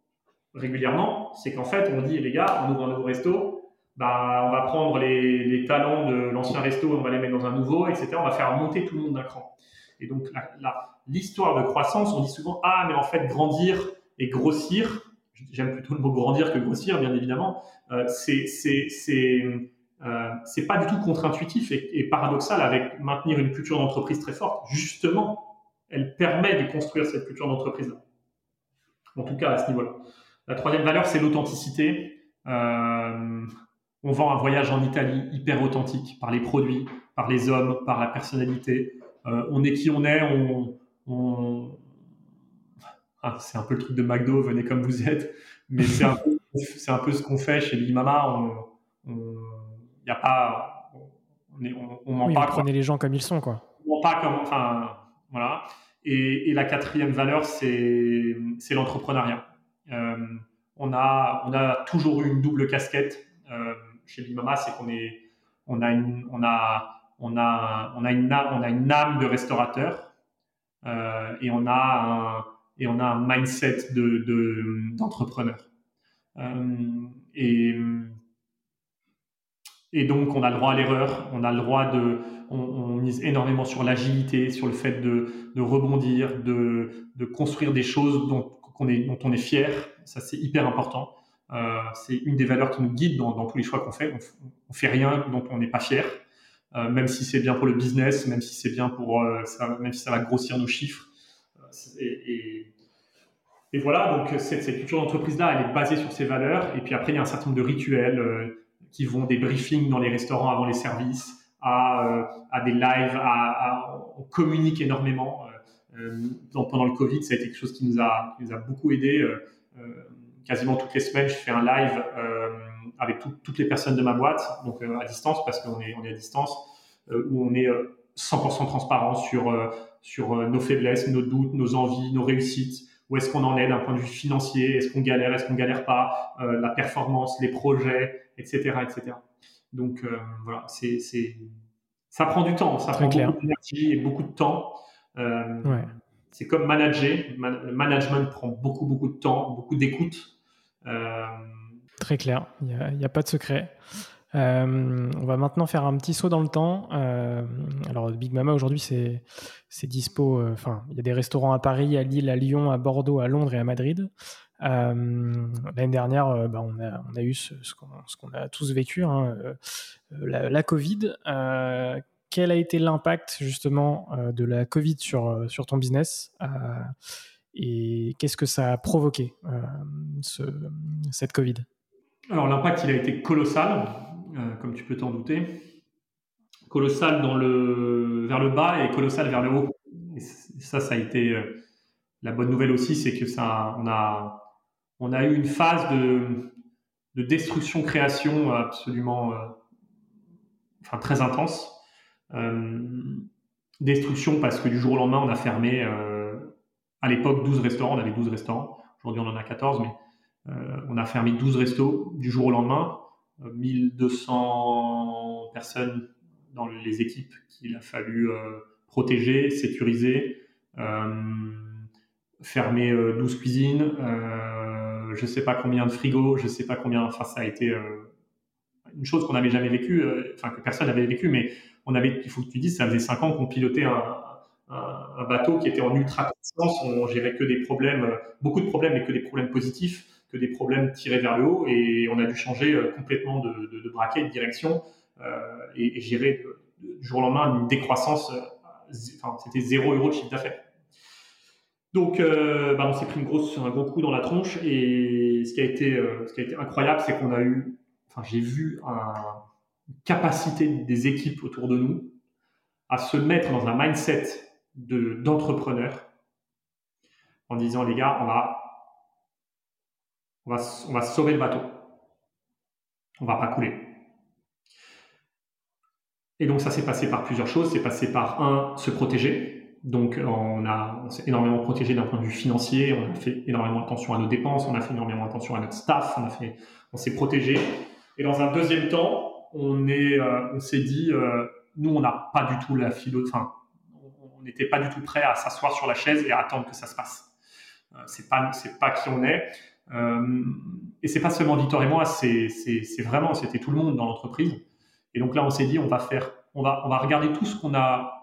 régulièrement, c'est qu'en fait, on dit les gars, on ouvre un nouveau resto, bah, on va prendre les, talents de l'ancien resto, on va les mettre dans un nouveau, etc. On va faire monter tout le monde d'un cran. Et donc, l'histoire de croissance, on dit souvent ah, mais en fait, grandir et grossir, j'aime plutôt le mot grandir que grossir, bien évidemment, euh, c'est euh, c'est pas du tout contre-intuitif et, paradoxal avec maintenir une culture d'entreprise très forte. Justement, elle permet de construire cette culture d'entreprise-là. En tout cas, à ce niveau-là. La troisième valeur, c'est l'authenticité. Euh, on vend un voyage en Italie hyper authentique par les produits, par les hommes, par la personnalité. Euh, on est qui on est, on, ah, c'est un peu le truc de McDo, venez comme vous êtes, mais c'est un, peu ce qu'on fait chez Limama. On, il a pas, on, on, on ment pas. Prenez les gens comme ils sont, quoi. On ment pas comme, enfin, voilà. Et, et la quatrième valeur, c'est, c'est l'entrepreneuriat. Euh, on a, on a toujours eu une double casquette euh, chez Bimama, c'est qu'on est, on a une, on a, on a, on a une, on a une âme de restaurateur euh, et on a un, et on a un mindset de, d'entrepreneur. et et donc, on a le droit à l'erreur, on a le droit de, on, mise énormément sur l'agilité, sur le fait de, rebondir, de, construire des choses dont, on est, fier. Ça, c'est hyper important. Euh, c'est une des valeurs qui nous guide dans, tous les choix qu'on fait. On, on fait rien dont on n'est pas fier, euh, même si c'est bien pour le business, même si c'est bien pour, euh, ça, même si ça va grossir nos chiffres. Et, voilà, donc cette, cette culture d'entreprise-là, elle est basée sur ces valeurs. Et puis après, il y a un certain nombre de rituels qui vont des briefings dans les restaurants avant les services, à, euh, des lives, on communique énormément. Euh, euh, pendant le Covid, ça a été quelque chose qui nous a, beaucoup aidé. quasiment toutes les semaines, je fais un live avec toutes les personnes de ma boîte, donc à distance, parce qu'on est, à distance, où on est 100% transparent sur nos faiblesses, nos doutes, nos envies, nos réussites, où est-ce qu'on en est d'un point de vue financier, est-ce qu'on galère, est-ce qu'on galère pas, la performance, les projets, etc., etc. Donc euh, voilà, c'est, ça prend du temps, ça prend beaucoup d'énergie et beaucoup de temps. Euh, c'est comme manager. Le management prend beaucoup, beaucoup de temps, beaucoup d'écoute. Euh, Très clair, il n'y a, pas de secret. on va maintenant faire un petit saut dans le temps. alors, Big Mama, aujourd'hui, c'est, c'est dispo. Enfin, il y a des restaurants à Paris, à Lille, à Lyon, à Bordeaux, à Londres et à Madrid. Euh, l'année dernière, euh, bah, on, a, eu ce, qu'on a tous vécu, hein, euh, la, Covid. quel a été l'impact justement de la Covid sur, ton business et qu'est-ce que ça a provoqué, ce, cette Covid? Alors l'impact, il a été colossal, comme tu peux t'en douter. Colossal dans le, vers le bas et colossal vers le haut. Ça, ça a été la bonne nouvelle aussi, c'est que ça, on a, on a eu une phase de, destruction-création absolument euh, enfin, très intense. Euh, destruction parce que du jour au lendemain, on a fermé euh, à l'époque 12 restaurants. On avait 12 restaurants. Aujourd'hui, on en a 14, mais on a fermé 12 restos du jour au lendemain. 1200 personnes dans les équipes qu'il a fallu protéger, sécuriser fermer 12 cuisines, je sais pas combien de frigos, je sais pas combien. Enfin, ça a été euh, une chose qu'on n'avait jamais vécue, euh, enfin que personne n'avait vécu, mais on avait. Il faut que tu dises, ça faisait cinq ans qu'on pilotait un, bateau qui était en ultra croissance. On gérait que des problèmes, euh, beaucoup de problèmes, mais que des problèmes positifs, que des problèmes tirés vers le haut, et on a dû changer complètement de braquet, de direction, et, gérer du jour au lendemain une décroissance. Enfin, c'était zéro euro de chiffre d'affaires. Donc, euh, bah, on s'est pris une grosse, un gros coup dans la tronche. Et ce qui a été, euh, ce qui a été incroyable, c'est qu'on a eu, enfin, j'ai vu une capacité des équipes autour de nous à se mettre dans un mindset de, d'entrepreneur en disant, les gars, on va, on va, on va sauver le bateau. On va pas couler. Et donc, ça s'est passé par plusieurs choses. C'est passé par un, se protéger donc, on, a, s'est énormément protégé d'un point de vue financier, on a fait énormément attention à nos dépenses, on a fait énormément attention à notre staff, on, a fait, on s'est protégé. Et dans un deuxième temps, on est, on s'est dit, nous, on n'a pas du tout la philo, enfin, on n'était pas du tout prêt à s'asseoir sur la chaise et à attendre que ça se passe. c'est pas, c'est pas qui on est. Euh, et c'est pas seulement Victor et moi, c'est vraiment, c'était tout le monde dans l'entreprise. Et donc là, on s'est dit, on va faire, on va, on va regarder tout ce qu'on n'a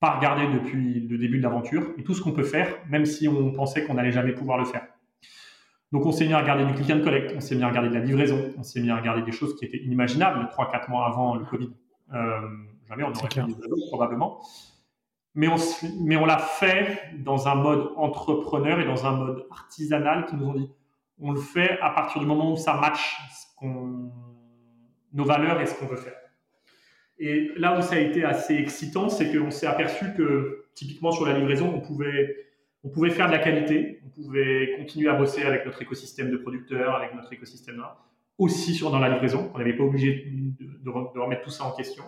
pas regardé depuis le début de l'aventure et tout ce qu'on peut faire, même si on pensait qu'on n'allait jamais pouvoir le faire. Donc on s'est mis à regarder du click and collect, on s'est mis à regarder de la livraison, on s'est mis à regarder des choses qui étaient inimaginables 3-4 mois avant le Covid. Euh, jamais on aurait fait livraison, probablement. Mais on, mais on l'a fait dans un mode entrepreneur et dans un mode artisanal qui nous ont dit on le fait à partir du moment où ça match nos valeurs et ce qu'on veut faire. Et là où ça a été assez excitant, c'est qu'on s'est aperçu que typiquement sur la livraison, on pouvait, on pouvait faire de la qualité, on pouvait continuer à bosser avec notre écosystème de producteurs, avec notre écosystème là, aussi sur dans la livraison. On n'avait pas obligé de, remettre tout ça en question.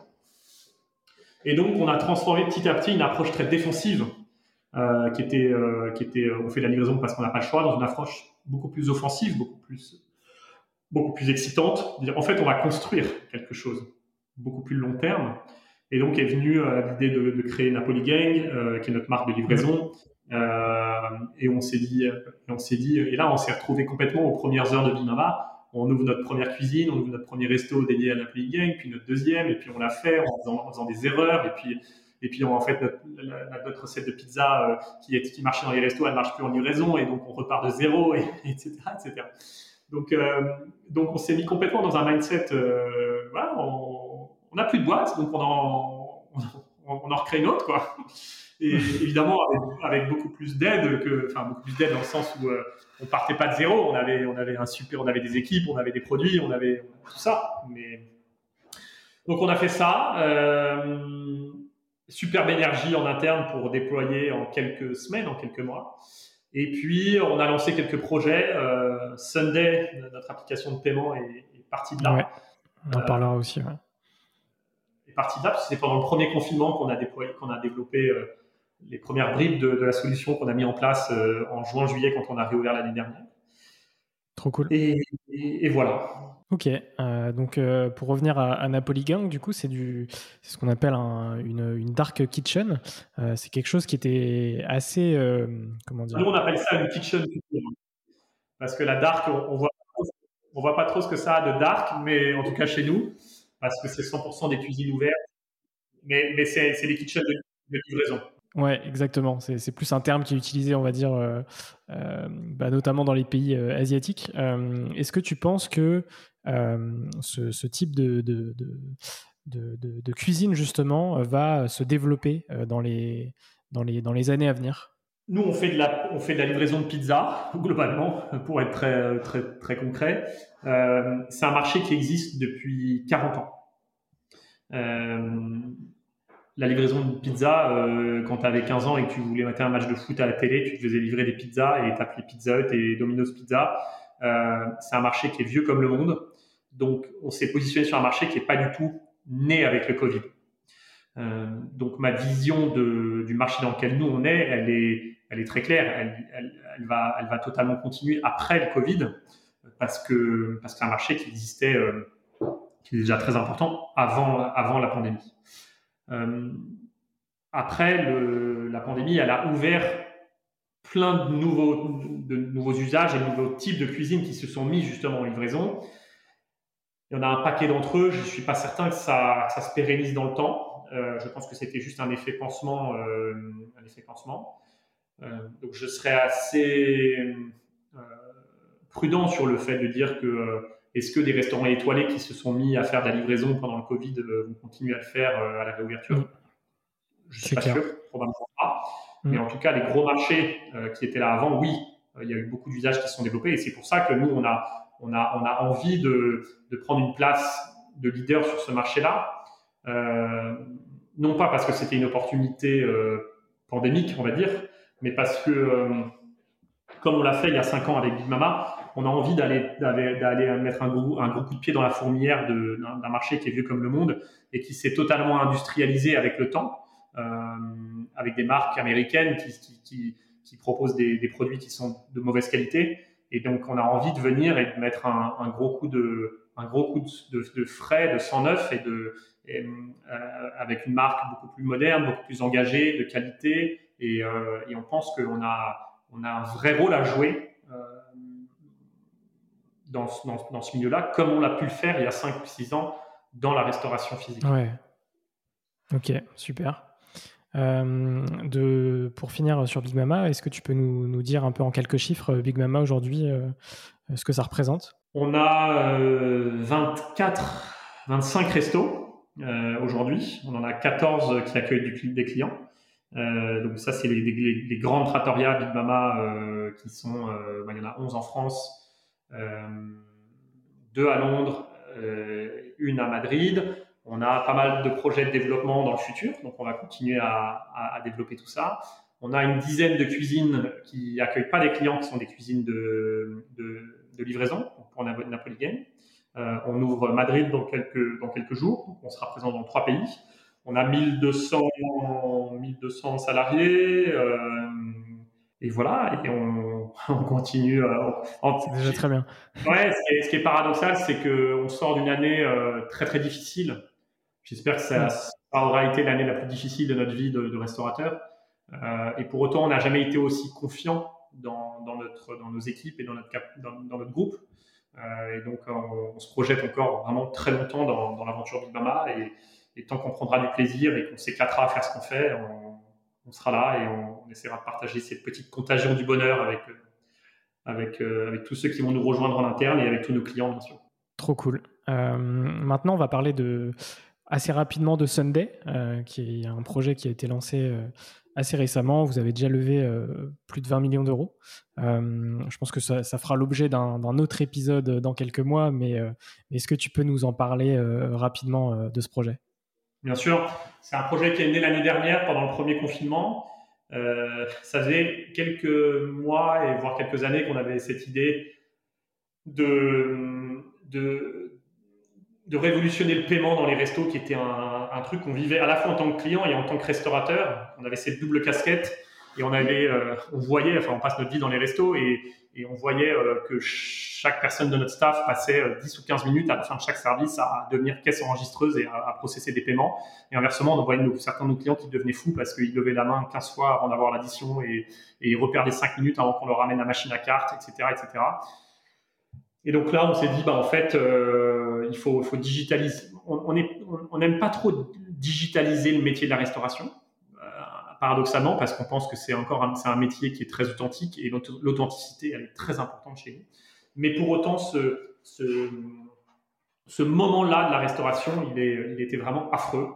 Et donc, on a transformé petit à petit une approche très défensive, euh, qui était, euh, qui était, on fait de la livraison parce qu'on n'a pas le choix, dans une approche beaucoup plus offensive, beaucoup plus, beaucoup plus excitante. En fait, on va construire quelque chose beaucoup plus long terme. Et donc est venue euh, l'idée de, créer Napoli Gang, euh, qui est notre marque de livraison. Euh, et on s'est dit, on s'est dit, et là on s'est retrouvé complètement aux premières heures de Binama. On ouvre notre première cuisine, on ouvre notre premier resto dédié à Napoli Gang, puis notre deuxième, et puis on l'a fait en faisant, des erreurs, et puis et puis en fait notre, recette de pizza qui, marchait dans les restos, elle marche plus en livraison, et donc on repart de zéro, et, etc., etc. Donc donc on s'est mis complètement dans un mindset, on n'a plus de boîte, donc on en, on, en recrée une autre, quoi. Et évidemment, avec, beaucoup plus d'aide que, enfin, beaucoup plus d'aide dans le sens où euh, on partait pas de zéro, on avait, on avait un super, on avait des équipes, on avait des produits, on avait tout ça. Mais donc on a fait ça. Euh, superbe énergie en interne pour déployer en quelques semaines, en quelques mois. Et puis, on a lancé quelques projets. Euh, Sunday, notre application de paiement, est, partie de là. on en parlera aussi. Ouais là, parce que c'est pendant le premier confinement qu'on a déployé, qu'on a développé euh, les premières bribes de, la solution qu'on a mis en place euh, en juin-juillet quand on a réouvert l'année dernière. Trop cool. Et, voilà. Ok, euh, donc pour revenir à, Napoli Gang, du coup, c'est ce qu'on appelle une, dark kitchen. c'est quelque chose qui était assez, comment dire Nous, on appelle ça une kitchen parce que la dark, on, voit, on voit pas trop ce que ça a de dark, mais en tout cas chez nous, parce que c'est 100% des cuisines ouvertes. Mais, c'est, des kitchens de, livraison. Ouais, exactement. C'est, plus un terme qui est utilisé, on va dire, euh, euh, bah, notamment dans les pays euh, asiatiques. est-ce que tu penses que ce, type de, cuisine, justement, va se développer les, les, dans les années à venir? Nous, on fait, de la, on fait de la livraison de pizza, globalement, pour être très, très, très concret. Euh, c'est un marché qui existe depuis 40 ans. Euh, la livraison de pizza, euh, quand tu avais 15 ans et que tu voulais mettre un match de foot à la télé, tu te faisais livrer des pizzas et t'appelais Pizza Hut et Domino's Pizza. c'est un marché qui est vieux comme le monde. Donc, on s'est positionné sur un marché qui n'est pas du tout né avec le Covid. Donc ma vision de, du marché dans lequel nous on est, elle est, elle est très claire. Elle, va, totalement continuer après le Covid parce que c'est un marché qui existait, euh, qui est déjà très important avant la pandémie. Euh, après la pandémie, elle a ouvert plein de nouveaux usages et de nouveaux types de cuisine qui se sont mis justement en livraison. Il y en a un paquet d'entre eux. Je ne suis pas certain que ça, se pérennise dans le temps. Euh, je pense que c'était juste un effet pansement. Un effet pansement. Euh, donc je serais assez prudent sur le fait de dire que est-ce que des restaurants étoilés qui se sont mis à faire de la livraison pendant le Covid vont continuer à le faire à la réouverture? Je ne suis pas sûr, probablement pas. Mm. Mais en tout cas, les gros marchés qui étaient là avant, oui, il y a eu beaucoup d'usages qui se sont développés et c'est pour ça que nous, on a, on a, on a envie de, de prendre une place de leader sur ce marché-là euh, non pas parce que c'était une opportunité euh, pandémique, on va dire, mais parce que, euh, comme on l'a fait il y a cinq ans avec Big Mama, on a envie d'aller d'aller mettre un gros, un gros coup de pied dans la fourmilière d'un marché qui est vieux comme le monde et qui s'est totalement industrialisé avec le temps, euh, avec des marques américaines qui, qui, qui, proposent des, produits qui sont de mauvaise qualité. Et donc on a envie de venir et de mettre un, gros coup de un gros coup de, frais, de 109 et de avec une marque beaucoup plus moderne, beaucoup plus engagée, de qualité, et, et on pense qu'on a on a un vrai rôle à jouer dans, dans, ce milieu-là, comme on l'a pu le faire il y a 5 ou 6 ans dans la restauration physique. Ouais. Ok, super. Euh, de, pour finir sur Big Mama, est-ce que tu peux nous, nous, dire un peu en quelques chiffres Big Mama aujourd'hui, euh, ce que ça représente? On a 24, 25 restos euh, aujourd'hui. On en a 14 qui accueillent du, des clients. Donc ça, c'est les, les, grandes trattorias Big Mama qui sont, bah, il y en a 11 en France, deux à Londres, une à Madrid. On a pas mal de projets de développement dans le futur, donc on va continuer à, développer tout ça. On a une dizaine de cuisines qui accueillent pas des clients, qui sont des cuisines de, livraison pour Napoli Game. Euh, on ouvre Madrid dans quelques, dans quelques jours, donc on sera présent dans trois pays. On a 1200, 1200 salariés, euh, et voilà, et on, continue. c'est déjà très bien. Ouais, ce qui est, paradoxal, c'est qu'on sort d'une année euh, très très difficile J'espère que ça, aura été l'année la plus difficile de notre vie de, restaurateur. Euh, et pour autant, on n'a jamais été aussi confiant dans, notre, dans nos équipes et dans notre, dans, notre groupe. Euh, et donc, on, se projette encore vraiment très longtemps dans, l'aventure Big Mama. Et, et tant qu'on prendra du plaisir et qu'on s'éclatera à faire ce qu'on fait, on, sera là et on, essaiera de partager cette petite contagion du bonheur avec, avec, euh, avec tous ceux qui vont nous rejoindre en interne et avec tous nos clients, bien sûr. Trop cool. maintenant, on va parler de, assez rapidement de Sunday, euh, qui est un projet qui a été lancé euh, assez récemment. Vous avez déjà levé euh, plus de 20 millions d'euros. je pense que ça, fera l'objet d'un autre épisode dans quelques mois, mais est-ce que tu peux nous en parler rapidement de ce projet? Bien sûr, c'est un projet qui est né l'année dernière pendant le premier confinement. ça faisait quelques mois et voire quelques années qu'on avait cette idée de, de, de révolutionner le paiement dans les restos, qui était un, truc qu'on vivait à la fois en tant que client et en tant que restaurateur. On avait cette double casquette et on avait, euh, on voyait, enfin, on passe notre vie dans les restos et, on voyait euh, que chaque personne de notre staff passait 10 euh, ou 15 minutes à la fin de chaque service à devenir caisse enregistreuse et à, processer des paiements. Et inversement, on voyait certains de nos clients qui devenaient fous parce qu'ils levaient la main 15 fois avant d'avoir l'addition et, et ils reperdaient 5 minutes avant qu'on leur ramène la machine à carte, etc., etc. Et donc là, on s'est dit, bah, en fait, euh, il faut, faut digitaliser. On n'aime on, pas trop digitaliser le métier de la restauration, paradoxalement, parce qu'on pense que c'est encore un, un métier qui est très authentique et l'authenticité, est très importante chez nous. Mais pour autant, ce, ce, moment-là de la restauration, il, est, il était vraiment affreux.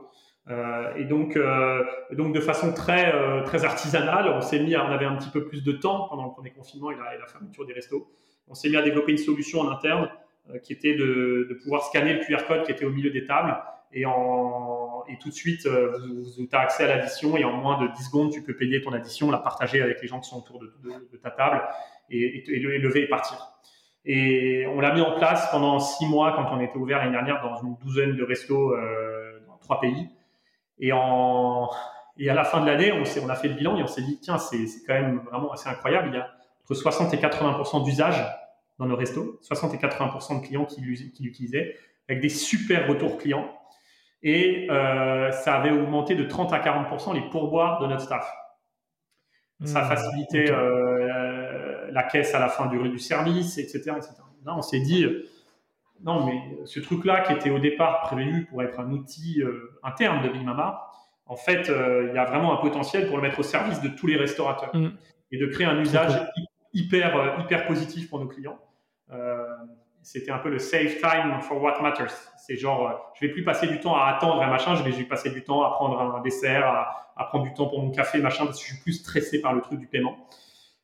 Euh, et donc, euh, donc de façon très, euh, très artisanale, on s'est mis, à, on avait un petit peu plus de temps pendant le premier confinement et la, et la fermeture des restos on s'est mis à développer une solution en interne qui était de, de, pouvoir scanner le QR code qui était au milieu des tables et, en, et tout de suite, euh, vous, vous as accès à l'addition et en moins de 10 secondes, tu peux payer ton addition, la partager avec les gens qui sont autour de, ta table et, et, lever et partir. Et on l'a mis en place pendant six mois quand on était ouvert l'année dernière dans une douzaine de restos euh, dans trois pays. Et, à la fin de l'année, on, on a fait le bilan et on s'est dit, tiens, c'est quand même vraiment assez incroyable. Il y a entre 60 et 80 d'usage dans nos restos, 60 et 80% de clients qui, l'utilisaient, avec des super retours clients. Et euh, ça avait augmenté de 30 à 40% les pourboires de notre staff. Ça a mmh. facilité euh, la caisse à la fin du, du service, etc. Là, on s'est dit, euh, non, mais ce truc-là qui était au départ prévu pour être un outil interne de Big Mama, en fait, il y a vraiment un potentiel pour le mettre au service de tous les restaurateurs mmh. et de créer un usage hyper, euh, hyper positif pour nos clients. Euh, c'était un peu le save time for what matters. C'est genre, euh, je vais plus passer du temps à attendre un machin, je vais, passer du temps à prendre un dessert, à, prendre du temps pour mon café, machin, parce que je suis plus stressé par le truc du paiement.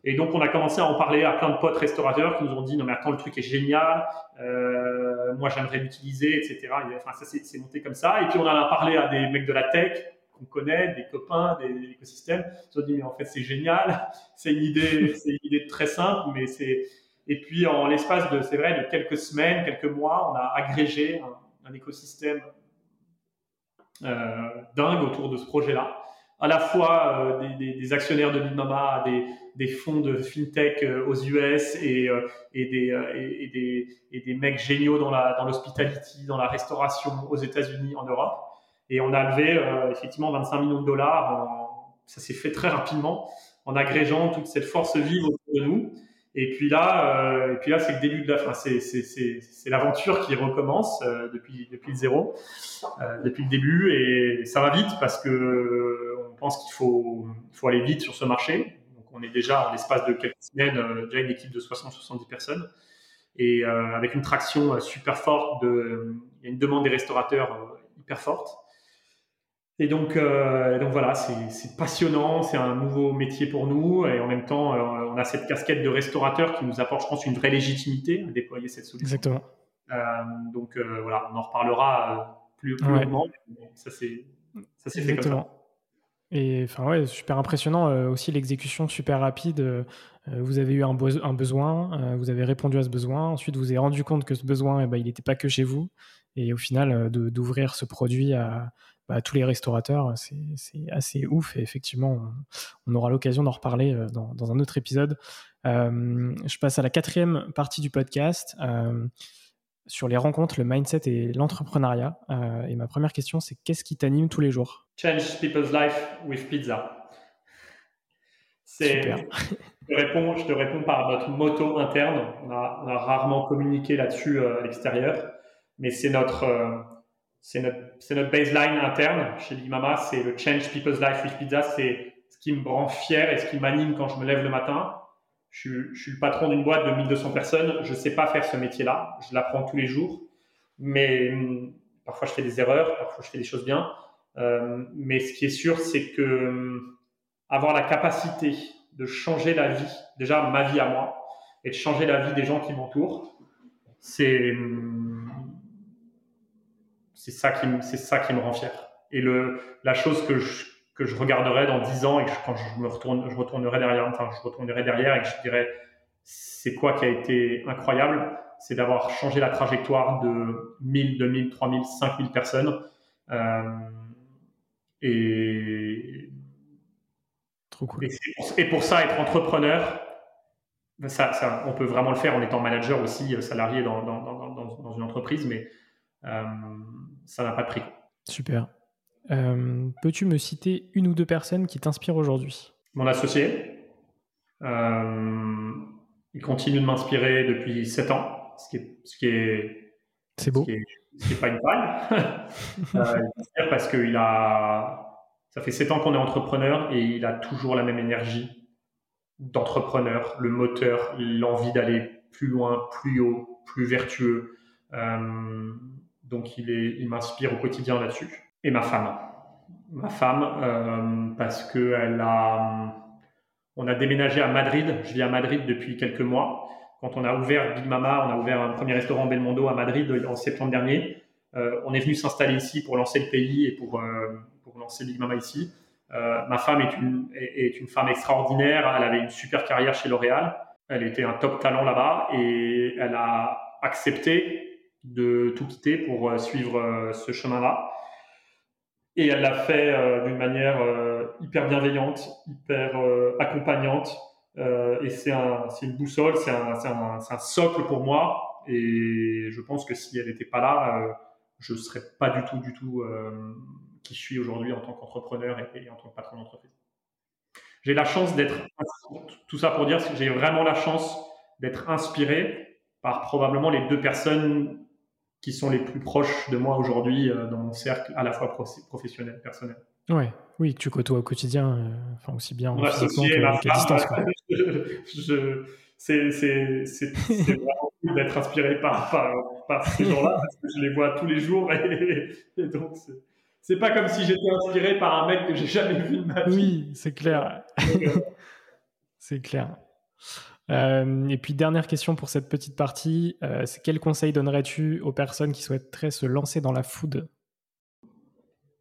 Et donc, on a commencé à en parler à plein de potes restaurateurs qui nous ont dit, non mais attends, le truc est génial, moi j'aimerais l'utiliser, etc. enfin, ça c'est monté comme ça. Et puis, on en a parlé à des mecs de la tech, qu'on connaît, des copains, des, écosystèmes. Ils ont dit, mais en fait, c'est génial. C'est une idée, c'est une idée très simple, mais c'est, et puis, en l'espace de, c'est vrai, de quelques semaines, quelques mois, on a agrégé un, écosystème euh, dingue autour de ce projet-là. À la fois euh, des, actionnaires de Bimama, des, des fonds de fintech aux US et, des, mecs géniaux dans l'hospitality, dans la restauration aux États-Unis, en Europe. Et on a levé effectivement 25 millions de dollars. ça s'est fait très rapidement en agrégeant toute cette force vive autour de nous. Et puis là, euh, et puis là, c'est le début de la fin. C'est c'est c'est l'aventure qui recommence euh, depuis depuis le zéro, euh, depuis le début, et ça va vite parce que euh, on pense qu'il faut faut aller vite sur ce marché. Donc on est déjà en l'espace de quelques semaines euh, déjà une équipe de 60-70 personnes et avec une traction super forte. De, il y a une demande des restaurateurs hyper forte. Et donc, euh, donc voilà, c'est passionnant, c'est un nouveau métier pour nous et en même temps, euh, on a cette casquette de restaurateur qui nous apporte, je pense, une vraie légitimité à déployer cette solution. Exactement. Euh, donc euh, voilà, on en reparlera plus, plus ouais. longuement. Ça c'est ça s'est fait comme ça. Et enfin ouais, super impressionnant euh, aussi l'exécution super rapide. Euh, vous avez eu un, be un besoin, euh, vous avez répondu à ce besoin. Ensuite, vous avez rendu compte que ce besoin, eh ben, il n'était pas que chez vous. Et au final, d'ouvrir ce produit à, bah, tous les restaurateurs, c'est assez ouf. Et effectivement, on, on aura l'occasion d'en reparler dans, dans, un autre épisode. je passe à la quatrième partie du podcast sur les rencontres, le mindset et l'entrepreneuriat. Euh, et ma première question, c'est qu'est-ce qui t'anime tous les jours? Change people's life with pizza. Super. Je te, réponds, je te réponds par notre motto interne. On a, on a rarement communiqué là-dessus euh, à l'extérieur, mais c'est notre, euh, c'est notre, baseline interne chez Big Mama. C'est le change people's life with pizza. C'est ce qui me rend fier et ce qui m'anime quand je me lève le matin je, suis le patron d'une boîte de 1200 personnes. Je sais pas faire ce métier-là. Je l'apprends tous les jours. Mais hum, parfois, je fais des erreurs. Parfois, je fais des choses bien. Euh, mais ce qui est sûr, c'est que hum, avoir la capacité de changer la vie, déjà ma vie à moi, et de changer la vie des gens qui m'entourent, c'est hum, c'est ça qui c'est ça qui me rend fier. Et le la chose que je que je regarderai dans dix ans et que quand je me retourne, je retournerai derrière, enfin, je retournerai derrière et que je dirais, c'est quoi qui a été incroyable? C'est d'avoir changé la trajectoire de 1000, 2000, 3000, 5000 personnes. Euh, et, Trop cool. Et, et, pour ça, être entrepreneur, ça, ça, on peut vraiment le faire en étant manager aussi, euh, salarié dans, dans, dans, dans une entreprise, mais ça n'a pas de prix. Super. Euh, Peux-tu me citer une ou deux personnes qui t'inspirent aujourd'hui? Mon associé. Euh, il continue de m'inspirer depuis 7 ans, ce qui est, ce qui est, c'est beau. Ce qui est, ce qui est pas une paille. euh, parce qu'il a, ça fait 7 ans qu'on est entrepreneur et il a toujours la même énergie d'entrepreneur, le moteur, l'envie d'aller plus loin, plus haut, plus vertueux. Euh, donc il, il m'inspire au quotidien là-dessus et ma femme. Ma femme, euh, parce que elle a, on a déménagé à Madrid. Je vis à Madrid depuis quelques mois. Quand on a ouvert Big Mama, on a ouvert un premier restaurant Belmondo à Madrid en septembre dernier. Euh, on est venu s'installer ici pour lancer le pays et pour, euh, lancer Big Mama ici. Ma femme est une, est une femme extraordinaire. Elle avait une super carrière chez L'Oréal. Elle était un top talent là-bas et elle a accepté de tout quitter pour euh, suivre euh, ce chemin-là. Et elle l'a fait euh, d'une manière hyper bienveillante, hyper accompagnante. et c'est un, une boussole, c'est un, un, un, socle pour moi. Et je pense que si elle n'était pas là, je ne serais pas du tout, du tout qui je suis aujourd'hui en tant qu'entrepreneur et, et, en tant que patron d'entreprise. J'ai la chance d'être, tout ça pour dire j'ai vraiment la chance d'être inspiré par probablement les deux personnes qui sont les plus proches de moi aujourd'hui euh, dans mon cercle à la fois professionnel, personnel. Ouais, oui, tu côtoies au quotidien, euh, enfin aussi bien en physiquement qu'à distance. C'est, vraiment cool d'être inspiré par, par, par ces gens-là parce que je les vois tous les jours et, et donc c'est, c'est pas comme si j'étais inspiré par un mec que j'ai jamais vu de ma vie. Oui, c'est clair. c'est clair. Euh, et puis dernière question pour cette petite partie, euh, c'est quel conseil donnerais-tu aux personnes qui souhaiteraient se lancer dans la food?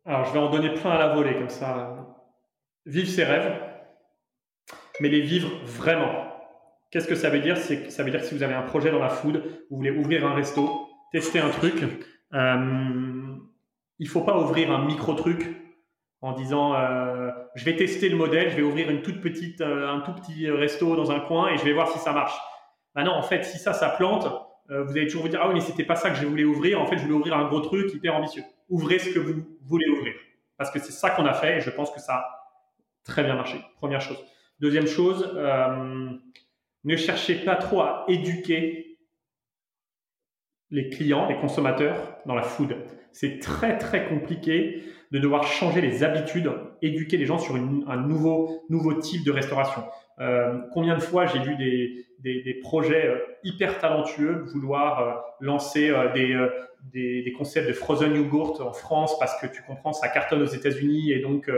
Alors je vais en donner plein à la volée comme ça. Vivre ses rêves, mais les vivre vraiment. Qu'est-ce que ça veut dire? Ça veut dire que si vous avez un projet dans la food, vous voulez ouvrir un resto, tester un truc, euh, il faut pas ouvrir un micro truc en disant je vais tester le modèle, je vais ouvrir une toute petite, un tout petit resto dans un coin et je vais voir si ça marche. Bah non, en fait, si ça, ça plante, vous allez toujours vous dire ah oui mais c'était pas ça que je voulais ouvrir. En fait, je voulais ouvrir un gros truc hyper ambitieux. Ouvrez ce que vous voulez ouvrir parce que c'est ça qu'on a fait et je pense que ça a très bien marché. Première chose. Deuxième chose, ne cherchez pas trop à éduquer les clients, les consommateurs dans la food. C'est très très compliqué de devoir changer les habitudes, éduquer les gens sur un nouveau, nouveau type de restauration. Euh, combien de fois j'ai vu des, des, projets euh, hyper talentueux vouloir euh, lancer des, des, des, concepts de frozen yogurt en France parce que tu comprends, ça cartonne aux États-Unis et donc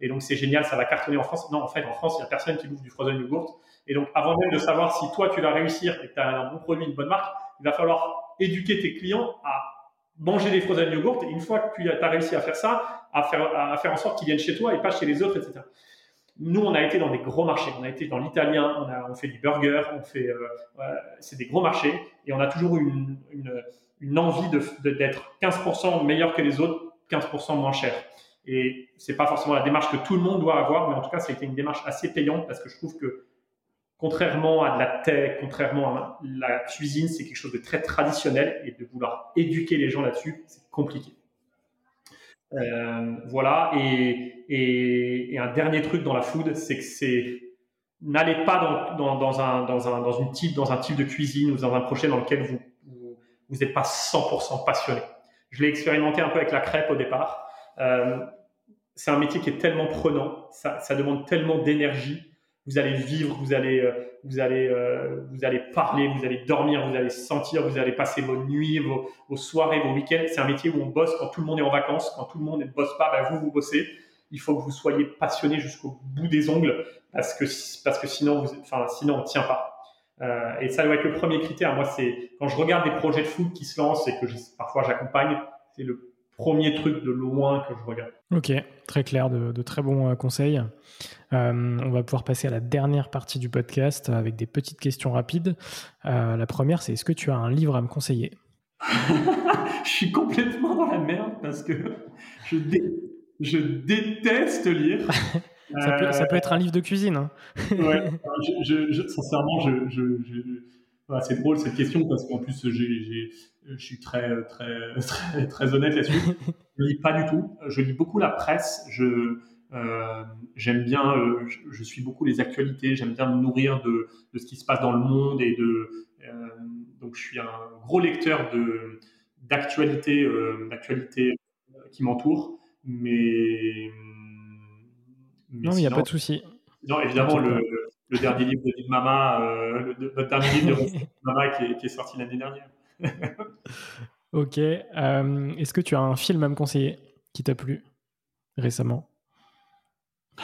et donc c'est génial, ça va cartonner en France. Non, en fait, en France, il y a personne qui bouffe du frozen yogurt. Et donc, avant même de savoir si toi tu vas réussir et que tu as un bon produit, une bonne marque, il va falloir éduquer tes clients à manger des frozen yogurt. Et une fois que tu as réussi à faire ça, à faire, en sorte qu'ils viennent chez toi et pas chez les autres, etc. Nous, on a été dans des gros marchés. On a été dans l'italien, on, fait du burger, on fait, euh, c'est des gros marchés, et on a toujours une, une, envie d'être 15% meilleur que les autres, 15% moins cher. Et c'est pas forcément la démarche que tout le monde doit avoir, mais en tout cas, ça a été une démarche assez payante parce que je trouve que contrairement à de la tech, contrairement à la cuisine, c'est quelque chose de très traditionnel et de vouloir éduquer les gens là-dessus, c'est compliqué. Euh, voilà. Et, et, et, un dernier truc dans la food, c'est que c'est n'allez pas dans, dans, dans, un, dans, un, dans, une type, dans un type de cuisine ou dans un projet dans lequel vous vous n'êtes pas 100% passionné. Je l'ai expérimenté un peu avec la crêpe au départ. Euh, c'est un métier qui est tellement prenant, ça, ça demande tellement d'énergie vous allez vivre, vous allez, euh, vous allez, euh, vous allez parler, vous allez dormir, vous allez sentir, vous allez passer vos nuits, vos, soirées, vos week-ends. C'est un métier où on bosse quand tout le monde est en vacances, quand tout le monde ne bosse pas, ben vous, vous bossez. Il faut que vous soyez passionné jusqu'au bout des ongles parce que, parce que sinon, vous, enfin, sinon on tient pas. Euh, et ça doit être le premier critère. Moi, c'est quand je regarde des projets de foot qui se lancent et que je, parfois j'accompagne, c'est le premier truc de loin que je regarde. Ok, très clair, de, très bons euh, conseils. Euh, on va pouvoir passer à la dernière partie du podcast avec des petites questions rapides. Euh, la première, c'est est-ce que tu as un livre à me conseiller? Je suis complètement dans la merde parce que je, je déteste lire. ça, peut, être un livre de cuisine. Hein. ouais, je, sincèrement, je, c'est drôle cette question parce qu'en plus, je suis très, très, très, très honnête là-dessus. Je lis pas du tout. Je lis beaucoup la presse. Je, euh, j'aime bien, euh, je, suis beaucoup les actualités. J'aime bien me nourrir de, de, ce qui se passe dans le monde et de. Euh, donc, je suis un gros lecteur de d'actualités, d'actualités qui m'entourent. Mais, mais non, il n'y a pas de souci. Non, évidemment, le, le dernier livre de Mama, euh, le, dernier livre de Mama qui est, qui est sorti l'année dernière. ok. Euh, est-ce que tu as un film à me conseiller qui t'a plu récemment?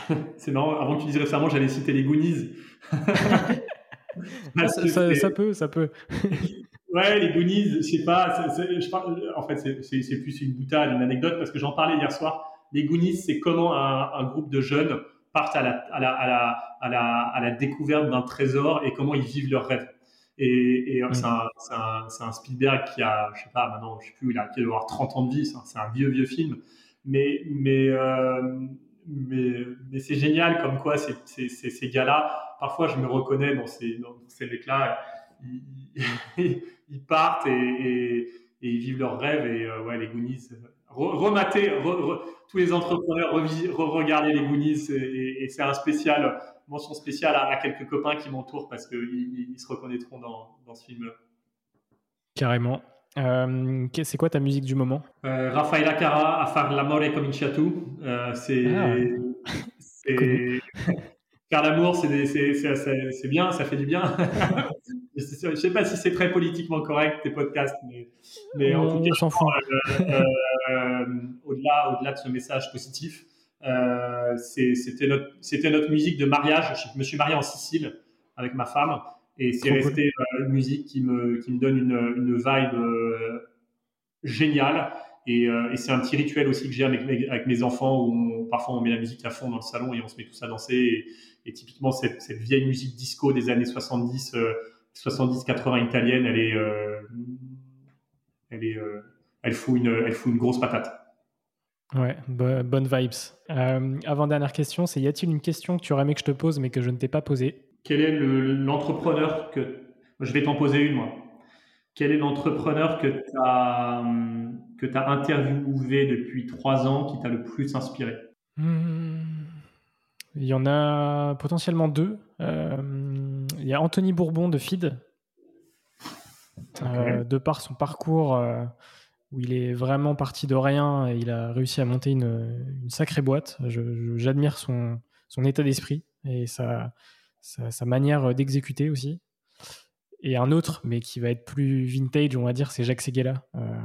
C'est marrant, avant que tu dises récemment, j'allais citer les Goonies. Ah, ça, peut, ça peut. ouais, les Goonies, je sais pas, je parle, en fait, c'est plus une boutade, une anecdote, parce que j'en parlais hier soir. Les Goonies, c'est comment un, un, groupe de jeunes partent à la, à la, à la, à la, à la découverte d'un trésor et comment ils vivent leurs rêves. Et, et mm. c'est un, un, Spielberg qui a, je sais pas, maintenant, je sais plus, il a, qui doit avoir 30 ans de vie, c'est un, vieux, vieux film. Mais, mais, euh, mais, mais c'est génial comme quoi ces, ces, ces gars-là, parfois je me reconnais dans ces, dans ces mecs-là, ils, ils, partent et, et, et, ils vivent leurs rêves et euh, ouais, les Goonies, remater, tous les entrepreneurs, re-regarder les Goonies et, c'est un spécial, mention spéciale à, quelques copains qui m'entourent parce qu'ils ils se reconnaîtront dans, dans ce film. Carrément. Euh, c'est quoi ta musique du moment? Euh, Rafaela Cara a faire l'amore cominciato. Euh, c'est ah. faire l'amour, c'est bien, ça fait du bien. je sais pas si c'est très politiquement correct tes podcasts, mais, mais en tout cas, s'en fout. Euh, euh, au-delà, au-delà de ce message positif, euh, c'était notre, musique de mariage. Je me suis marié en Sicile avec ma femme, et c'est resté une musique qui me, qui me donne une, une vibe géniale. Et, et c'est un petit rituel aussi que j'ai avec mes, avec mes enfants où parfois on met la musique à fond dans le salon et on se met tous à danser. Et, et typiquement, cette, cette, vieille musique disco des années 70, 70-80 italienne, elle est, euh, elle est, euh, elle fout une, elle fout une grosse patate. Ouais, bonne vibes. Euh, avant-dernière question, c'est y a-t-il une question que tu aurais aimé que je te pose mais que je ne t'ai pas posée? Quel est l'entrepreneur que... Je vais t'en poser une, moi. Quel est l'entrepreneur que tu as, que as interviewé depuis trois ans qui t'a le plus inspiré? Hmm. Il y en a potentiellement deux. Euh, il y a Anthony Bourbon de Feed. Euh, de par son parcours où il est vraiment parti de rien et il a réussi à monter une, sacrée boîte. J'admire son, état d'esprit et sa, manière d'exécuter aussi. Et un autre, mais qui va être plus vintage, on va dire, c'est Jacques Seguela. Euh,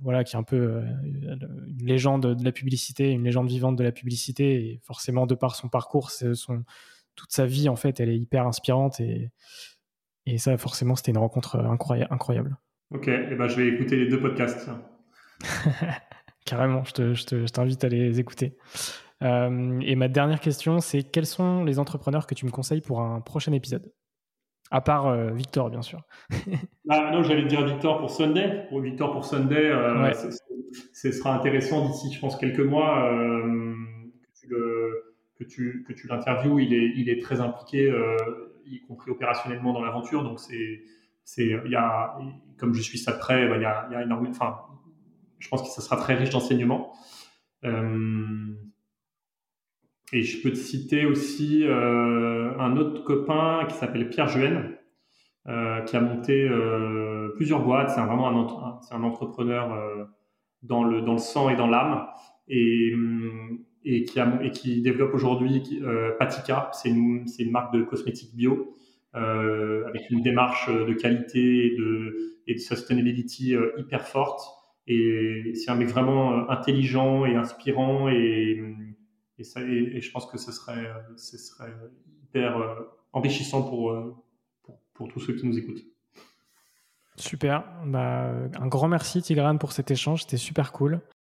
voilà, qui est un peu euh, une légende de la publicité, une légende vivante de la publicité. Et forcément, de par son parcours, toute sa vie, en fait, elle est hyper inspirante. Et ça, forcément, c'était une rencontre incroyable. Ok, et eh ben, je vais écouter les deux podcasts. Carrément, je t'invite à les écouter. Euh, et ma dernière question, c'est quels sont les entrepreneurs que tu me conseilles pour un prochain épisode? À part euh, Victor, bien sûr. ah, non, j'allais dire Victor pour Sunday. Pour Victor pour Sunday, euh, ce sera intéressant d'ici, je pense, quelques mois que tu que tu l'interviewes. Il est, il est très impliqué, y compris opérationnellement dans l'aventure. Donc, c'est c'est il comme je suis ça près bah, il y a, y a je pense que ça sera très riche d'enseignements. Euh, et je peux te citer aussi euh, un autre copain qui s'appelle Pierre Juenne euh, qui a monté euh, plusieurs boîtes. C'est vraiment un, entrepreneur dans le sang et dans l'âme. Et qui développe aujourd'hui Patika. C'est une c'est une marque de cosmétiques bio avec une démarche de qualité et de, et sustainability euh, hyper forte. Et c'est un mec vraiment euh, intelligent et inspirant et, ça, et, je pense que ce serait, ce serait hyper enrichissant pour, pour, tous ceux qui nous écoutent. Super. Bah, un grand merci Tigran pour cet échange. C'était super cool.